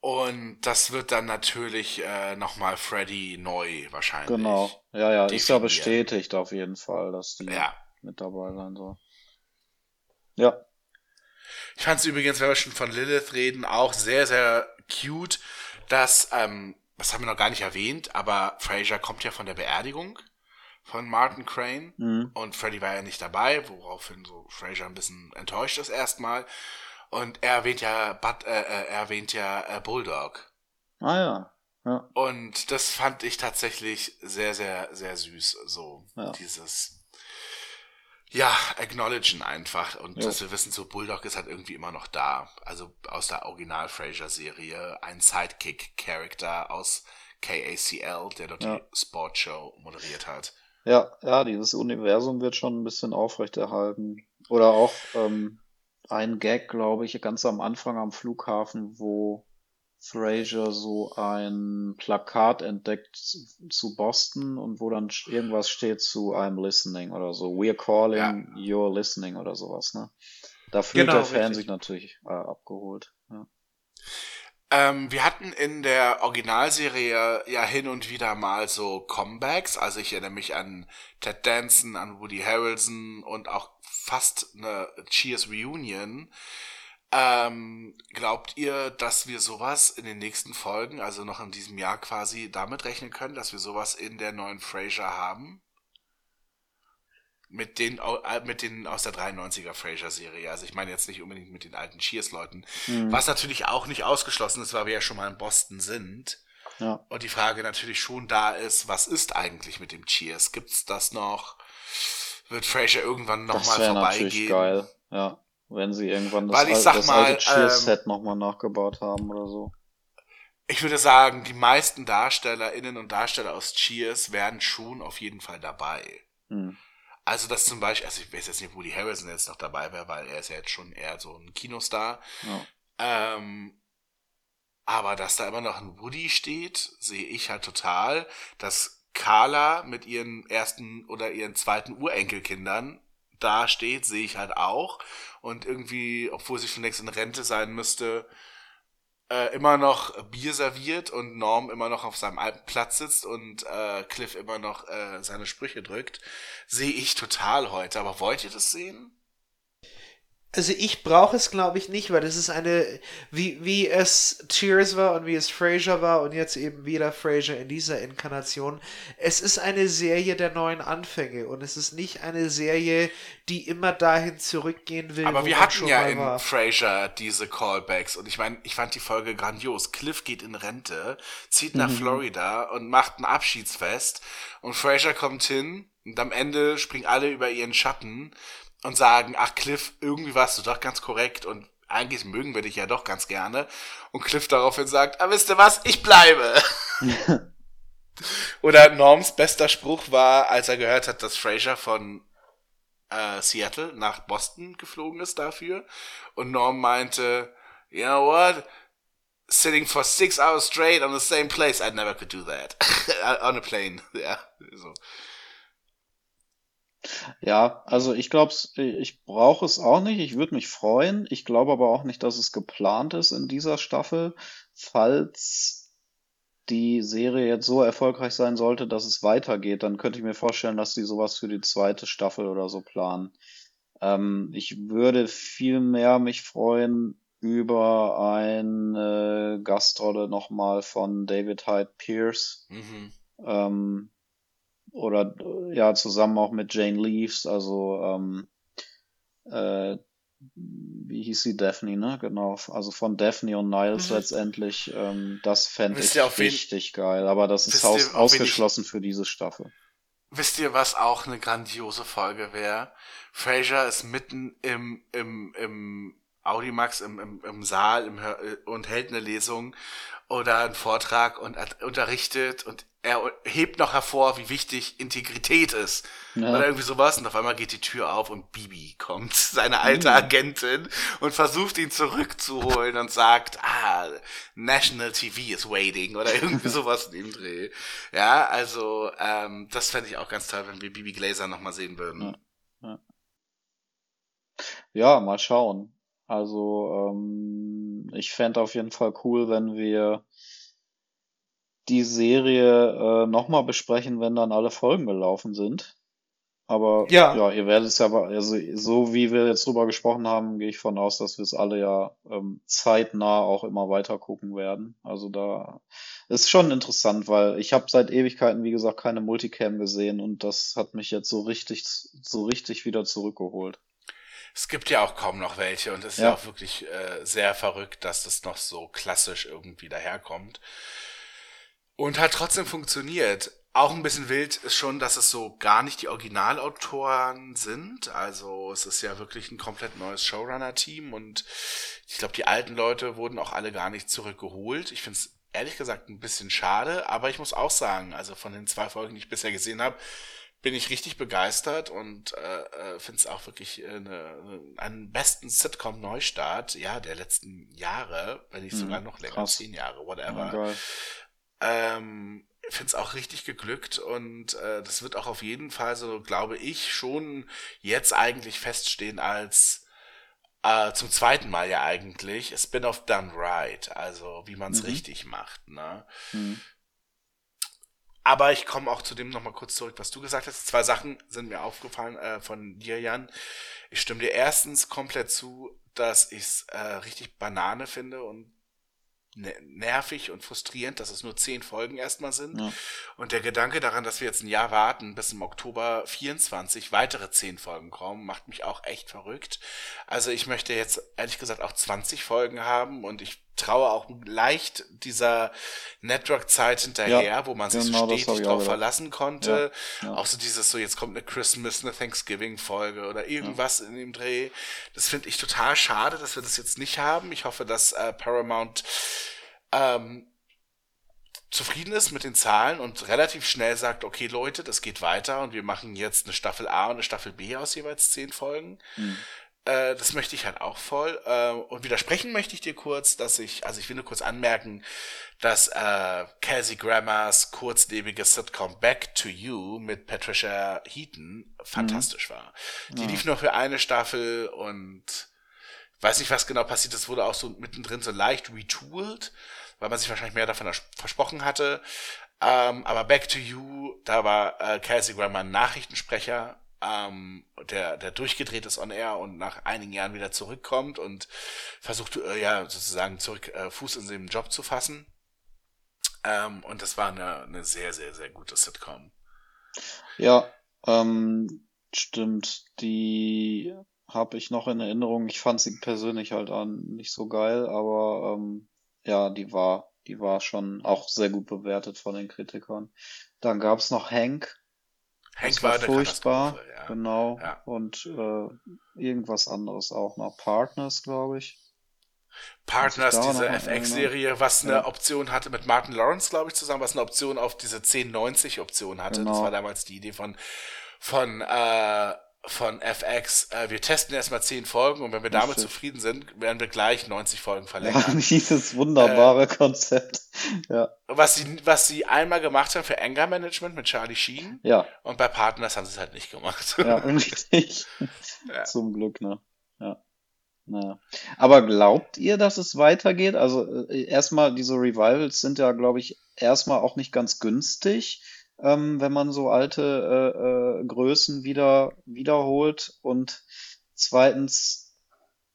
Und das wird dann natürlich äh, nochmal Freddy neu wahrscheinlich. Genau. Ja, ja, definieren. ist ja bestätigt auf jeden Fall, dass die ja. mit dabei sein soll. Ja. Ich fand es übrigens, wenn wir schon von Lilith reden, auch sehr, sehr cute, dass, ähm, das haben wir noch gar nicht erwähnt, aber Fraser kommt ja von der Beerdigung von Martin Crane mhm. und Freddy war ja nicht dabei, woraufhin so Fraser ein bisschen enttäuscht ist erstmal. Und er erwähnt ja, Bud, äh, äh, er erwähnt ja äh, Bulldog. Ah ja. ja. Und das fand ich tatsächlich sehr, sehr, sehr süß. So ja. dieses ja, acknowledgen einfach und ja. dass wir wissen, so Bulldog ist halt irgendwie immer noch da. Also aus der Original Fraser Serie ein Sidekick Character aus KACL, der dort ja. die Sportshow moderiert hat. Ja, ja, dieses Universum wird schon ein bisschen aufrechterhalten. Oder auch ähm, ein Gag, glaube ich, ganz am Anfang am Flughafen, wo Fraser so ein Plakat entdeckt zu Boston und wo dann irgendwas steht zu I'm listening oder so. We're calling, ja. you're listening oder sowas, ne? Da fühlt genau, der Fan richtig. sich natürlich äh, abgeholt. Ja. Ähm, wir hatten in der Originalserie ja hin und wieder mal so Comebacks. Also ich erinnere mich an Ted Danson, an Woody Harrelson und auch fast eine Cheers Reunion. Ähm, glaubt ihr, dass wir sowas in den nächsten Folgen, also noch in diesem Jahr quasi, damit rechnen können, dass wir sowas in der neuen Frasier haben? Mit den, äh, mit den aus der 93er Frasier-Serie. Also ich meine jetzt nicht unbedingt mit den alten Cheers-Leuten. Mhm. Was natürlich auch nicht ausgeschlossen ist, weil wir ja schon mal in Boston sind. Ja. Und die Frage natürlich schon da ist, was ist eigentlich mit dem Cheers? Gibt's das noch? Wird Frasier irgendwann nochmal vorbeigehen? Natürlich geil, ja. Wenn sie irgendwann das, Weil ich sag das mal, alte Cheers-Set ähm, nochmal nachgebaut haben oder so. Ich würde sagen, die meisten DarstellerInnen und Darsteller aus Cheers werden schon auf jeden Fall dabei. Hm. Also das zum Beispiel, also ich weiß jetzt nicht, wo die Harrison jetzt noch dabei wäre, weil er ist ja jetzt schon eher so ein Kinostar. Ja. Ähm, aber dass da immer noch ein Woody steht, sehe ich halt total. Dass Carla mit ihren ersten oder ihren zweiten Urenkelkindern da steht, sehe ich halt auch. Und irgendwie, obwohl sie schon längst in Rente sein müsste, äh, immer noch Bier serviert und Norm immer noch auf seinem alten Platz sitzt und äh, Cliff immer noch äh, seine Sprüche drückt, sehe ich total heute. Aber wollt ihr das sehen? Also ich brauche es, glaube ich, nicht, weil das ist eine, wie, wie es Cheers war und wie es Frasier war und jetzt eben wieder Frasier in dieser Inkarnation. Es ist eine Serie der neuen Anfänge und es ist nicht eine Serie, die immer dahin zurückgehen will. Aber wir hatten ja in war. Frasier diese Callbacks und ich meine, ich fand die Folge grandios. Cliff geht in Rente, zieht nach mhm. Florida und macht ein Abschiedsfest und Frasier kommt hin und am Ende springen alle über ihren Schatten und sagen, ach Cliff, irgendwie warst du doch ganz korrekt und eigentlich mögen wir dich ja doch ganz gerne. Und Cliff daraufhin sagt, ah, wisst ihr was, ich bleibe. Oder Norms bester Spruch war, als er gehört hat, dass Fraser von äh, Seattle nach Boston geflogen ist dafür. Und Norm meinte, you know what? Sitting for six hours straight on the same place, I never could do that. on a plane. Ja, so. Ja, also ich glaube, ich brauche es auch nicht. Ich würde mich freuen. Ich glaube aber auch nicht, dass es geplant ist in dieser Staffel. Falls die Serie jetzt so erfolgreich sein sollte, dass es weitergeht, dann könnte ich mir vorstellen, dass die sowas für die zweite Staffel oder so planen. Ähm, ich würde viel mehr mich freuen über eine Gastrolle nochmal von David Hyde Pierce. Mhm. Ähm, oder ja, zusammen auch mit Jane Leaves, also ähm, äh, wie hieß sie, Daphne, ne? Genau. Also von Daphne und Niles mhm. letztendlich. Ähm, das fände ich richtig geil. Aber das ist aus, ausgeschlossen für diese Staffel. Wisst ihr, was auch eine grandiose Folge wäre? Fraser ist mitten im, im, im Audimax, im, im, im Saal im, und hält eine Lesung oder einen Vortrag und unterrichtet und er hebt noch hervor, wie wichtig Integrität ist. Ja. Oder irgendwie sowas. Und auf einmal geht die Tür auf und Bibi kommt, seine alte mhm. Agentin, und versucht ihn zurückzuholen und sagt, ah, National TV is waiting oder irgendwie sowas in dem Dreh. Ja, also ähm, das fände ich auch ganz toll, wenn wir Bibi Glaser nochmal sehen würden. Ja, ja. ja, mal schauen. Also ähm, ich fände auf jeden Fall cool, wenn wir die Serie äh, nochmal besprechen, wenn dann alle Folgen gelaufen sind. Aber ja, ja ihr werdet es ja, also so wie wir jetzt drüber gesprochen haben, gehe ich von aus, dass wir es alle ja ähm, zeitnah auch immer weiter gucken werden. Also da ist schon interessant, weil ich habe seit Ewigkeiten, wie gesagt, keine Multicam gesehen und das hat mich jetzt so richtig, so richtig wieder zurückgeholt. Es gibt ja auch kaum noch welche und es ist ja, ja auch wirklich äh, sehr verrückt, dass das noch so klassisch irgendwie daherkommt. Und hat trotzdem funktioniert. Auch ein bisschen wild ist schon, dass es so gar nicht die Originalautoren sind. Also es ist ja wirklich ein komplett neues Showrunner-Team und ich glaube, die alten Leute wurden auch alle gar nicht zurückgeholt. Ich finde es ehrlich gesagt ein bisschen schade, aber ich muss auch sagen, also von den zwei Folgen, die ich bisher gesehen habe, bin ich richtig begeistert und äh, äh finde es auch wirklich äh, eine, einen besten Sitcom-Neustart, ja, der letzten Jahre, wenn nicht sogar mhm, noch länger, Krass. zehn Jahre, whatever. Oh, ähm, finde es auch richtig geglückt und äh, das wird auch auf jeden Fall so, glaube ich, schon jetzt eigentlich feststehen als äh, zum zweiten Mal ja eigentlich Spin-off done right, also wie man es mhm. richtig macht. Ne? Mhm. Aber ich komme auch zu dem nochmal kurz zurück, was du gesagt hast. Zwei Sachen sind mir aufgefallen äh, von dir, Jan. Ich stimme dir erstens komplett zu, dass ich es äh, richtig Banane finde und nervig und frustrierend, dass es nur zehn Folgen erstmal sind. Ja. Und der Gedanke daran, dass wir jetzt ein Jahr warten, bis im Oktober 24 weitere zehn Folgen kommen, macht mich auch echt verrückt. Also ich möchte jetzt ehrlich gesagt auch 20 Folgen haben und ich traue auch leicht dieser Network-Zeit hinterher, ja, wo man sich genau, stetig darauf verlassen konnte. Ja, ja. Auch so dieses so, jetzt kommt eine Christmas, eine Thanksgiving-Folge oder irgendwas in dem Dreh. Das finde ich total schade, dass wir das jetzt nicht haben. Ich hoffe, dass äh, Paramount ähm, zufrieden ist mit den Zahlen und relativ schnell sagt, okay Leute, das geht weiter und wir machen jetzt eine Staffel A und eine Staffel B aus jeweils zehn Folgen. Mhm. Äh, das möchte ich halt auch voll. Äh, und widersprechen möchte ich dir kurz, dass ich, also ich will nur kurz anmerken, dass äh, Kelsey Grammers kurzlebige Sitcom Back to You mit Patricia Heaton fantastisch mhm. war. Die ja. lief nur für eine Staffel und weiß nicht, was genau passiert ist, wurde auch so mittendrin so leicht retooled, weil man sich wahrscheinlich mehr davon versprochen hatte. Ähm, aber Back to You, da war äh, Kelsey Grammer Nachrichtensprecher ähm, der, der durchgedreht ist on air und nach einigen Jahren wieder zurückkommt und versucht, äh, ja, sozusagen zurück äh, Fuß in dem Job zu fassen. Ähm, und das war eine, eine sehr, sehr, sehr gute Sitcom. Ja, ähm, stimmt. Die habe ich noch in Erinnerung. Ich fand sie persönlich halt an nicht so geil, aber ähm, ja, die war, die war schon auch sehr gut bewertet von den Kritikern. Dann gab's noch Hank, Hank war, war furchtbar, ja. genau. Ja. Und äh, irgendwas anderes auch noch. Partners, glaube ich. Partners, diese FX-Serie, was eine ja. Option hatte mit Martin Lawrence, glaube ich, zusammen, was eine Option auf diese 1090-Option hatte. Genau. Das war damals die Idee von, von, äh, von FX, äh, wir testen erstmal zehn Folgen und wenn wir damit zufrieden sind, werden wir gleich 90 Folgen verlängern. Ja, dieses wunderbare äh, Konzept. Ja. Was sie, was sie einmal gemacht haben für Anger Management mit Charlie Sheen. Ja. Und bei Partners haben sie es halt nicht gemacht. Ja, richtig. ja. Zum Glück, ne? Ja. Naja. Aber glaubt ihr, dass es weitergeht? Also äh, erstmal, diese Revivals sind ja, glaube ich, erstmal auch nicht ganz günstig ähm, wenn man so alte äh, äh, Größen wieder wiederholt. Und zweitens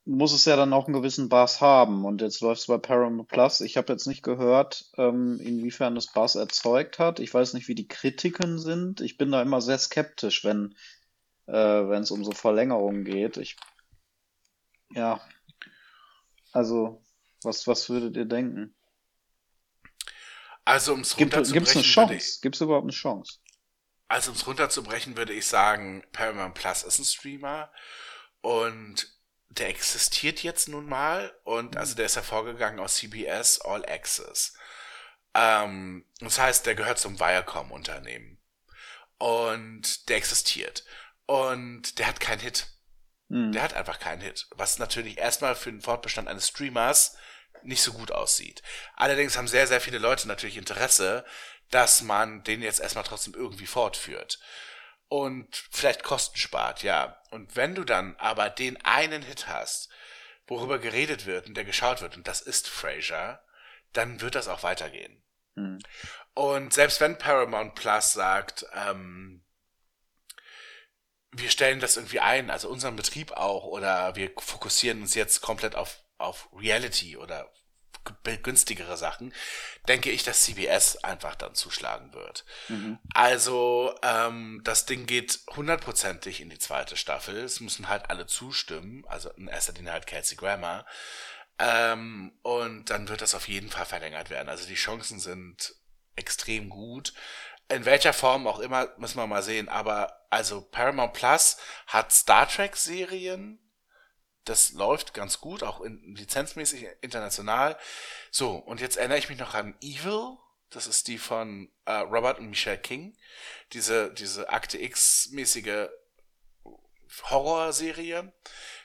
muss es ja dann auch einen gewissen Bass haben. Und jetzt läuft es bei Paramount Plus. Ich habe jetzt nicht gehört, ähm, inwiefern das Bass erzeugt hat. Ich weiß nicht, wie die Kritiken sind. Ich bin da immer sehr skeptisch, wenn äh, wenn es um so Verlängerungen geht. Ich ja, also was was würdet ihr denken? Also um es runterzubrechen. Gibt es eine Chance? Gibt es überhaupt eine Chance? Also um es runterzubrechen, würde ich sagen, Paramount Plus ist ein Streamer und der existiert jetzt nun mal und also der ist hervorgegangen aus CBS All Access. Ähm, das heißt, der gehört zum Viacom-Unternehmen und der existiert und der hat keinen Hit. Mhm. Der hat einfach keinen Hit, was natürlich erstmal für den Fortbestand eines Streamers nicht so gut aussieht. Allerdings haben sehr, sehr viele Leute natürlich Interesse, dass man den jetzt erstmal trotzdem irgendwie fortführt. Und vielleicht Kosten spart, ja. Und wenn du dann aber den einen Hit hast, worüber geredet wird und der geschaut wird, und das ist Frasier, dann wird das auch weitergehen. Hm. Und selbst wenn Paramount Plus sagt, ähm, wir stellen das irgendwie ein, also unseren Betrieb auch, oder wir fokussieren uns jetzt komplett auf auf Reality oder günstigere Sachen, denke ich, dass CBS einfach dann zuschlagen wird. Mhm. Also ähm, das Ding geht hundertprozentig in die zweite Staffel. Es müssen halt alle zustimmen, also in erster Linie halt Kelsey Grammer. Ähm, und dann wird das auf jeden Fall verlängert werden. Also die Chancen sind extrem gut. In welcher Form auch immer, müssen wir mal sehen. Aber also Paramount Plus hat Star Trek Serien, das läuft ganz gut, auch in, lizenzmäßig international. So, und jetzt erinnere ich mich noch an Evil. Das ist die von äh, Robert und Michelle King. Diese, diese Akte X-mäßige Horrorserie.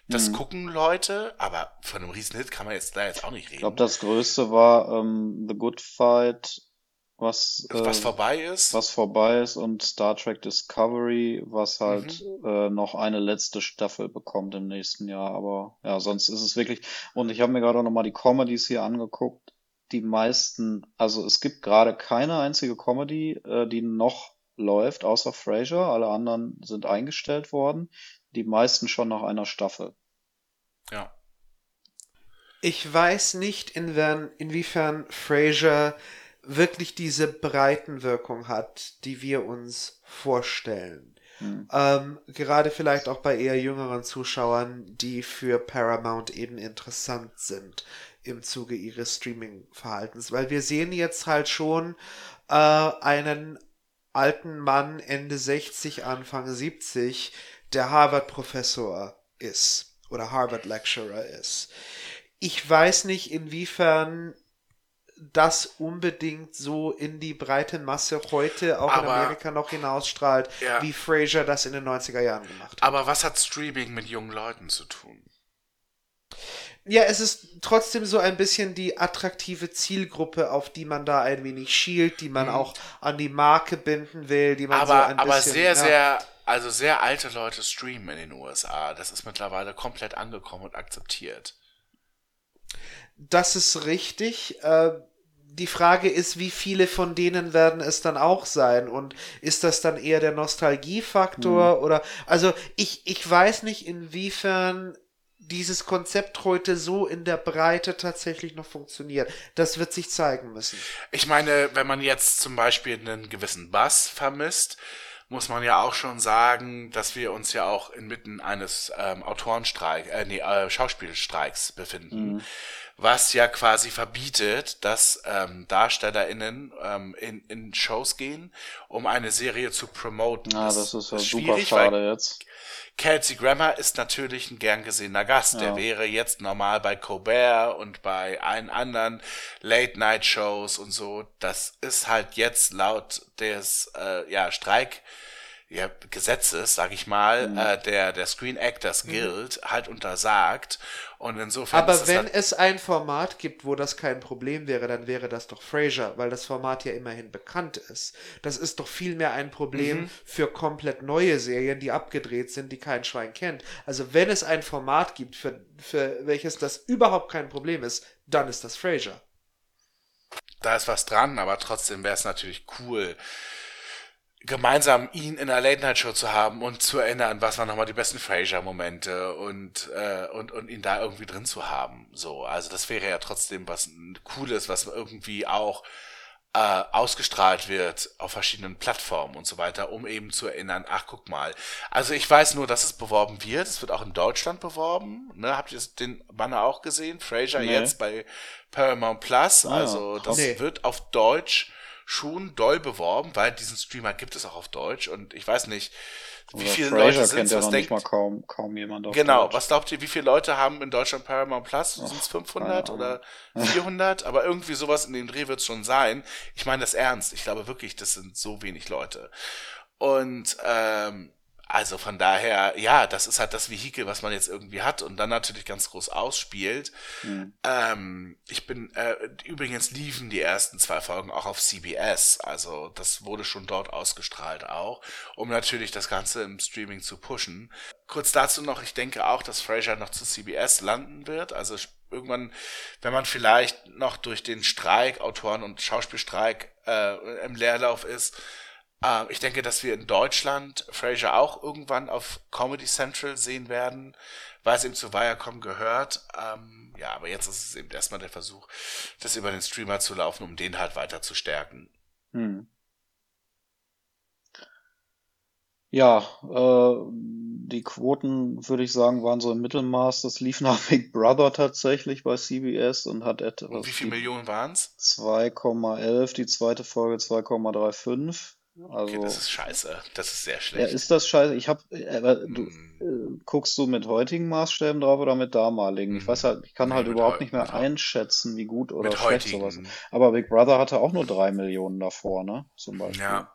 Das mhm. gucken Leute, aber von einem Riesenhit kann man jetzt da jetzt auch nicht reden. Ich glaube, das größte war ähm, The Good Fight was, was äh, vorbei ist. Was vorbei ist und Star Trek Discovery, was halt mhm. äh, noch eine letzte Staffel bekommt im nächsten Jahr. Aber ja, sonst ist es wirklich. Und ich habe mir gerade noch mal die Comedies hier angeguckt. Die meisten, also es gibt gerade keine einzige Comedy, äh, die noch läuft, außer Frasier. Alle anderen sind eingestellt worden. Die meisten schon nach einer Staffel. Ja. Ich weiß nicht, inwiefern, inwiefern Frasier wirklich diese Breitenwirkung hat, die wir uns vorstellen. Hm. Ähm, gerade vielleicht auch bei eher jüngeren Zuschauern, die für Paramount eben interessant sind im Zuge ihres Streaming-Verhaltens. Weil wir sehen jetzt halt schon äh, einen alten Mann Ende 60, Anfang 70, der Harvard-Professor ist oder Harvard-Lecturer ist. Ich weiß nicht, inwiefern das unbedingt so in die breite Masse heute auch aber, in Amerika noch hinausstrahlt, ja. wie Fraser das in den 90er Jahren gemacht hat. Aber was hat Streaming mit jungen Leuten zu tun? Ja, es ist trotzdem so ein bisschen die attraktive Zielgruppe, auf die man da ein wenig schielt, die man mhm. auch an die Marke binden will, die man aber, so ein aber bisschen. Aber sehr, ja. sehr, also sehr alte Leute streamen in den USA. Das ist mittlerweile komplett angekommen und akzeptiert. Das ist richtig. Äh, die Frage ist, wie viele von denen werden es dann auch sein? Und ist das dann eher der Nostalgiefaktor? Mhm. Oder also ich, ich weiß nicht, inwiefern dieses Konzept heute so in der Breite tatsächlich noch funktioniert. Das wird sich zeigen müssen. Ich meine, wenn man jetzt zum Beispiel einen gewissen Bass vermisst, muss man ja auch schon sagen, dass wir uns ja auch inmitten eines ähm, Autorenstreiks, äh, nee, äh, Schauspielstreiks befinden. Mhm was ja quasi verbietet, dass ähm, DarstellerInnen ähm, in, in Shows gehen, um eine Serie zu promoten. Ja, das, das ist ja super schade jetzt. Kelsey Grammer ist natürlich ein gern gesehener Gast. Ja. Der wäre jetzt normal bei Colbert und bei allen anderen Late-Night-Shows und so. Das ist halt jetzt laut des äh, ja, Streik ja, Gesetzes, sag ich mal, mhm. äh, der, der Screen Actors mhm. Guild mhm. halt untersagt. Und insofern. Aber wenn halt es ein Format gibt, wo das kein Problem wäre, dann wäre das doch Frasier, weil das Format ja immerhin bekannt ist. Das ist doch vielmehr ein Problem mhm. für komplett neue Serien, die abgedreht sind, die kein Schwein kennt. Also wenn es ein Format gibt, für, für welches das überhaupt kein Problem ist, dann ist das Frasier. Da ist was dran, aber trotzdem wäre es natürlich cool, gemeinsam ihn in einer Late-Night-Show zu haben und zu erinnern, was waren nochmal die besten Frasier-Momente und, äh, und, und ihn da irgendwie drin zu haben. So, also das wäre ja trotzdem was Cooles, was irgendwie auch äh, ausgestrahlt wird auf verschiedenen Plattformen und so weiter, um eben zu erinnern, ach guck mal. Also ich weiß nur, dass es beworben wird. Es wird auch in Deutschland beworben. Ne? Habt ihr den Banner auch gesehen? Frasier nee. jetzt bei Paramount Plus. Ah, also das nee. wird auf Deutsch schon doll beworben, weil diesen Streamer gibt es auch auf Deutsch und ich weiß nicht, wie viele Frasier Leute sind was denkt, mal kaum, kaum jemand auf Genau, Deutsch. was glaubt ihr, wie viele Leute haben in Deutschland Paramount Plus? Sind es 500 oder 400? Aber irgendwie sowas in dem Dreh wird es schon sein. Ich meine das ernst. Ich glaube wirklich, das sind so wenig Leute. Und ähm, also von daher, ja, das ist halt das Vehikel, was man jetzt irgendwie hat und dann natürlich ganz groß ausspielt. Mhm. Ähm, ich bin, äh, übrigens liefen die ersten zwei Folgen auch auf CBS, also das wurde schon dort ausgestrahlt auch, um natürlich das Ganze im Streaming zu pushen. Kurz dazu noch, ich denke auch, dass Frasier noch zu CBS landen wird, also irgendwann, wenn man vielleicht noch durch den Streik, Autoren- und Schauspielstreik äh, im Leerlauf ist, äh, ich denke, dass wir in Deutschland Frasier auch irgendwann auf Comedy Central sehen werden, weil es eben zu Viacom gehört. Ähm, ja, aber jetzt ist es eben erstmal der Versuch, das über den Streamer zu laufen, um den halt weiter zu stärken. Hm. Ja, äh, die Quoten, würde ich sagen, waren so im Mittelmaß. Das lief nach Big Brother tatsächlich bei CBS und hat etwas. Und wie viele Millionen waren es? 2,11, die zweite Folge 2,35. Also, okay, das ist scheiße. Das ist sehr schlecht. Ja, ist das scheiße? Ich habe, äh, du, mm. äh, guckst du mit heutigen Maßstäben drauf oder mit damaligen? Ich weiß halt, ich kann nee, halt überhaupt nicht mehr einschätzen, wie gut oder schlecht heutigen. sowas ist. Aber Big Brother hatte auch nur drei Millionen davor, ne? Zum Beispiel. Ja.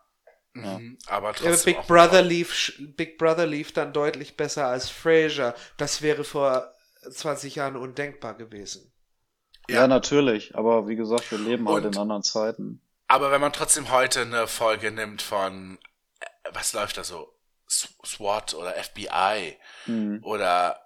Ja. Mhm, aber trotzdem. Ja, Big Brother lief, Big Brother lief dann deutlich besser als Frasier. Das wäre vor 20 Jahren undenkbar gewesen. Ja, ja natürlich. Aber wie gesagt, wir leben halt Und halt in anderen Zeiten. Aber wenn man trotzdem heute eine Folge nimmt von, äh, was läuft da so? SWAT oder FBI mhm. oder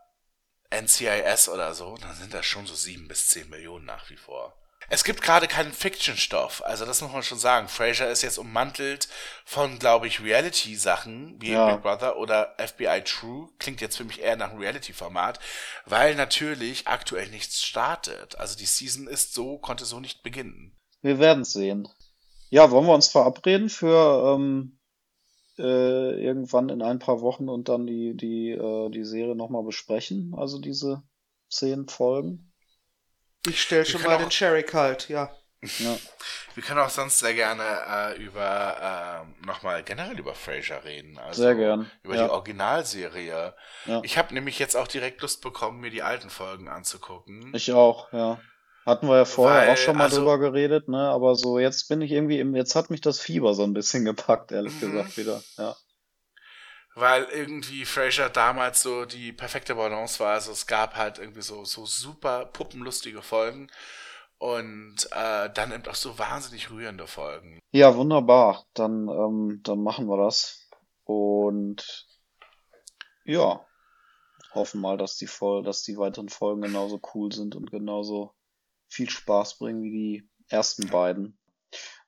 NCIS oder so, dann sind das schon so sieben bis zehn Millionen nach wie vor. Es gibt gerade keinen Fiction-Stoff, also das muss man schon sagen. Fraser ist jetzt ummantelt von, glaube ich, Reality-Sachen wie ja. Big Brother oder FBI True. Klingt jetzt für mich eher nach einem Reality-Format, weil natürlich aktuell nichts startet. Also die Season ist so, konnte so nicht beginnen. Wir werden sehen. Ja, wollen wir uns verabreden für ähm, äh, irgendwann in ein paar Wochen und dann die, die, äh, die Serie nochmal besprechen? Also diese zehn Folgen? Ich stelle schon mal den Cherry Cult, ja. ja. Wir können auch sonst sehr gerne äh, über äh, nochmal generell über Frasier reden. Also sehr gern. Über ja. die Originalserie. Ja. Ich habe nämlich jetzt auch direkt Lust bekommen, mir die alten Folgen anzugucken. Ich auch, ja. Hatten wir ja vorher Weil, auch schon mal also, drüber geredet, ne? Aber so jetzt bin ich irgendwie im, jetzt hat mich das Fieber so ein bisschen gepackt, ehrlich mhm. gesagt wieder. Ja. Weil irgendwie Fraser damals so die perfekte Balance war. Also es gab halt irgendwie so, so super puppenlustige Folgen und äh, dann eben auch so wahnsinnig rührende Folgen. Ja, wunderbar. Dann, ähm, dann machen wir das. Und ja, hoffen mal, dass die voll, dass die weiteren Folgen genauso cool sind und genauso viel Spaß bringen wie die ersten beiden.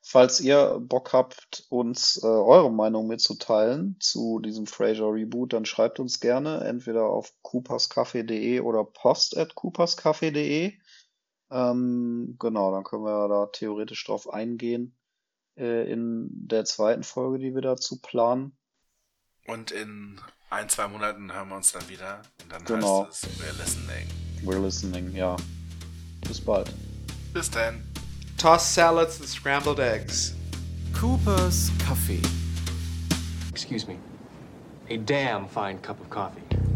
Falls ihr Bock habt, uns äh, eure Meinung mitzuteilen zu diesem Fraser Reboot, dann schreibt uns gerne entweder auf cooperscafé.de oder post at cooperscafé.de. Ähm, genau, dann können wir da theoretisch drauf eingehen äh, in der zweiten Folge, die wir dazu planen. Und in ein, zwei Monaten hören wir uns dann wieder und dann genau. heißt es We're Listening. We're Listening, ja. Bis bald. Bis dann. Tossed salads and scrambled eggs. Cooper's Coffee. Excuse me. A damn fine cup of coffee. Coffee.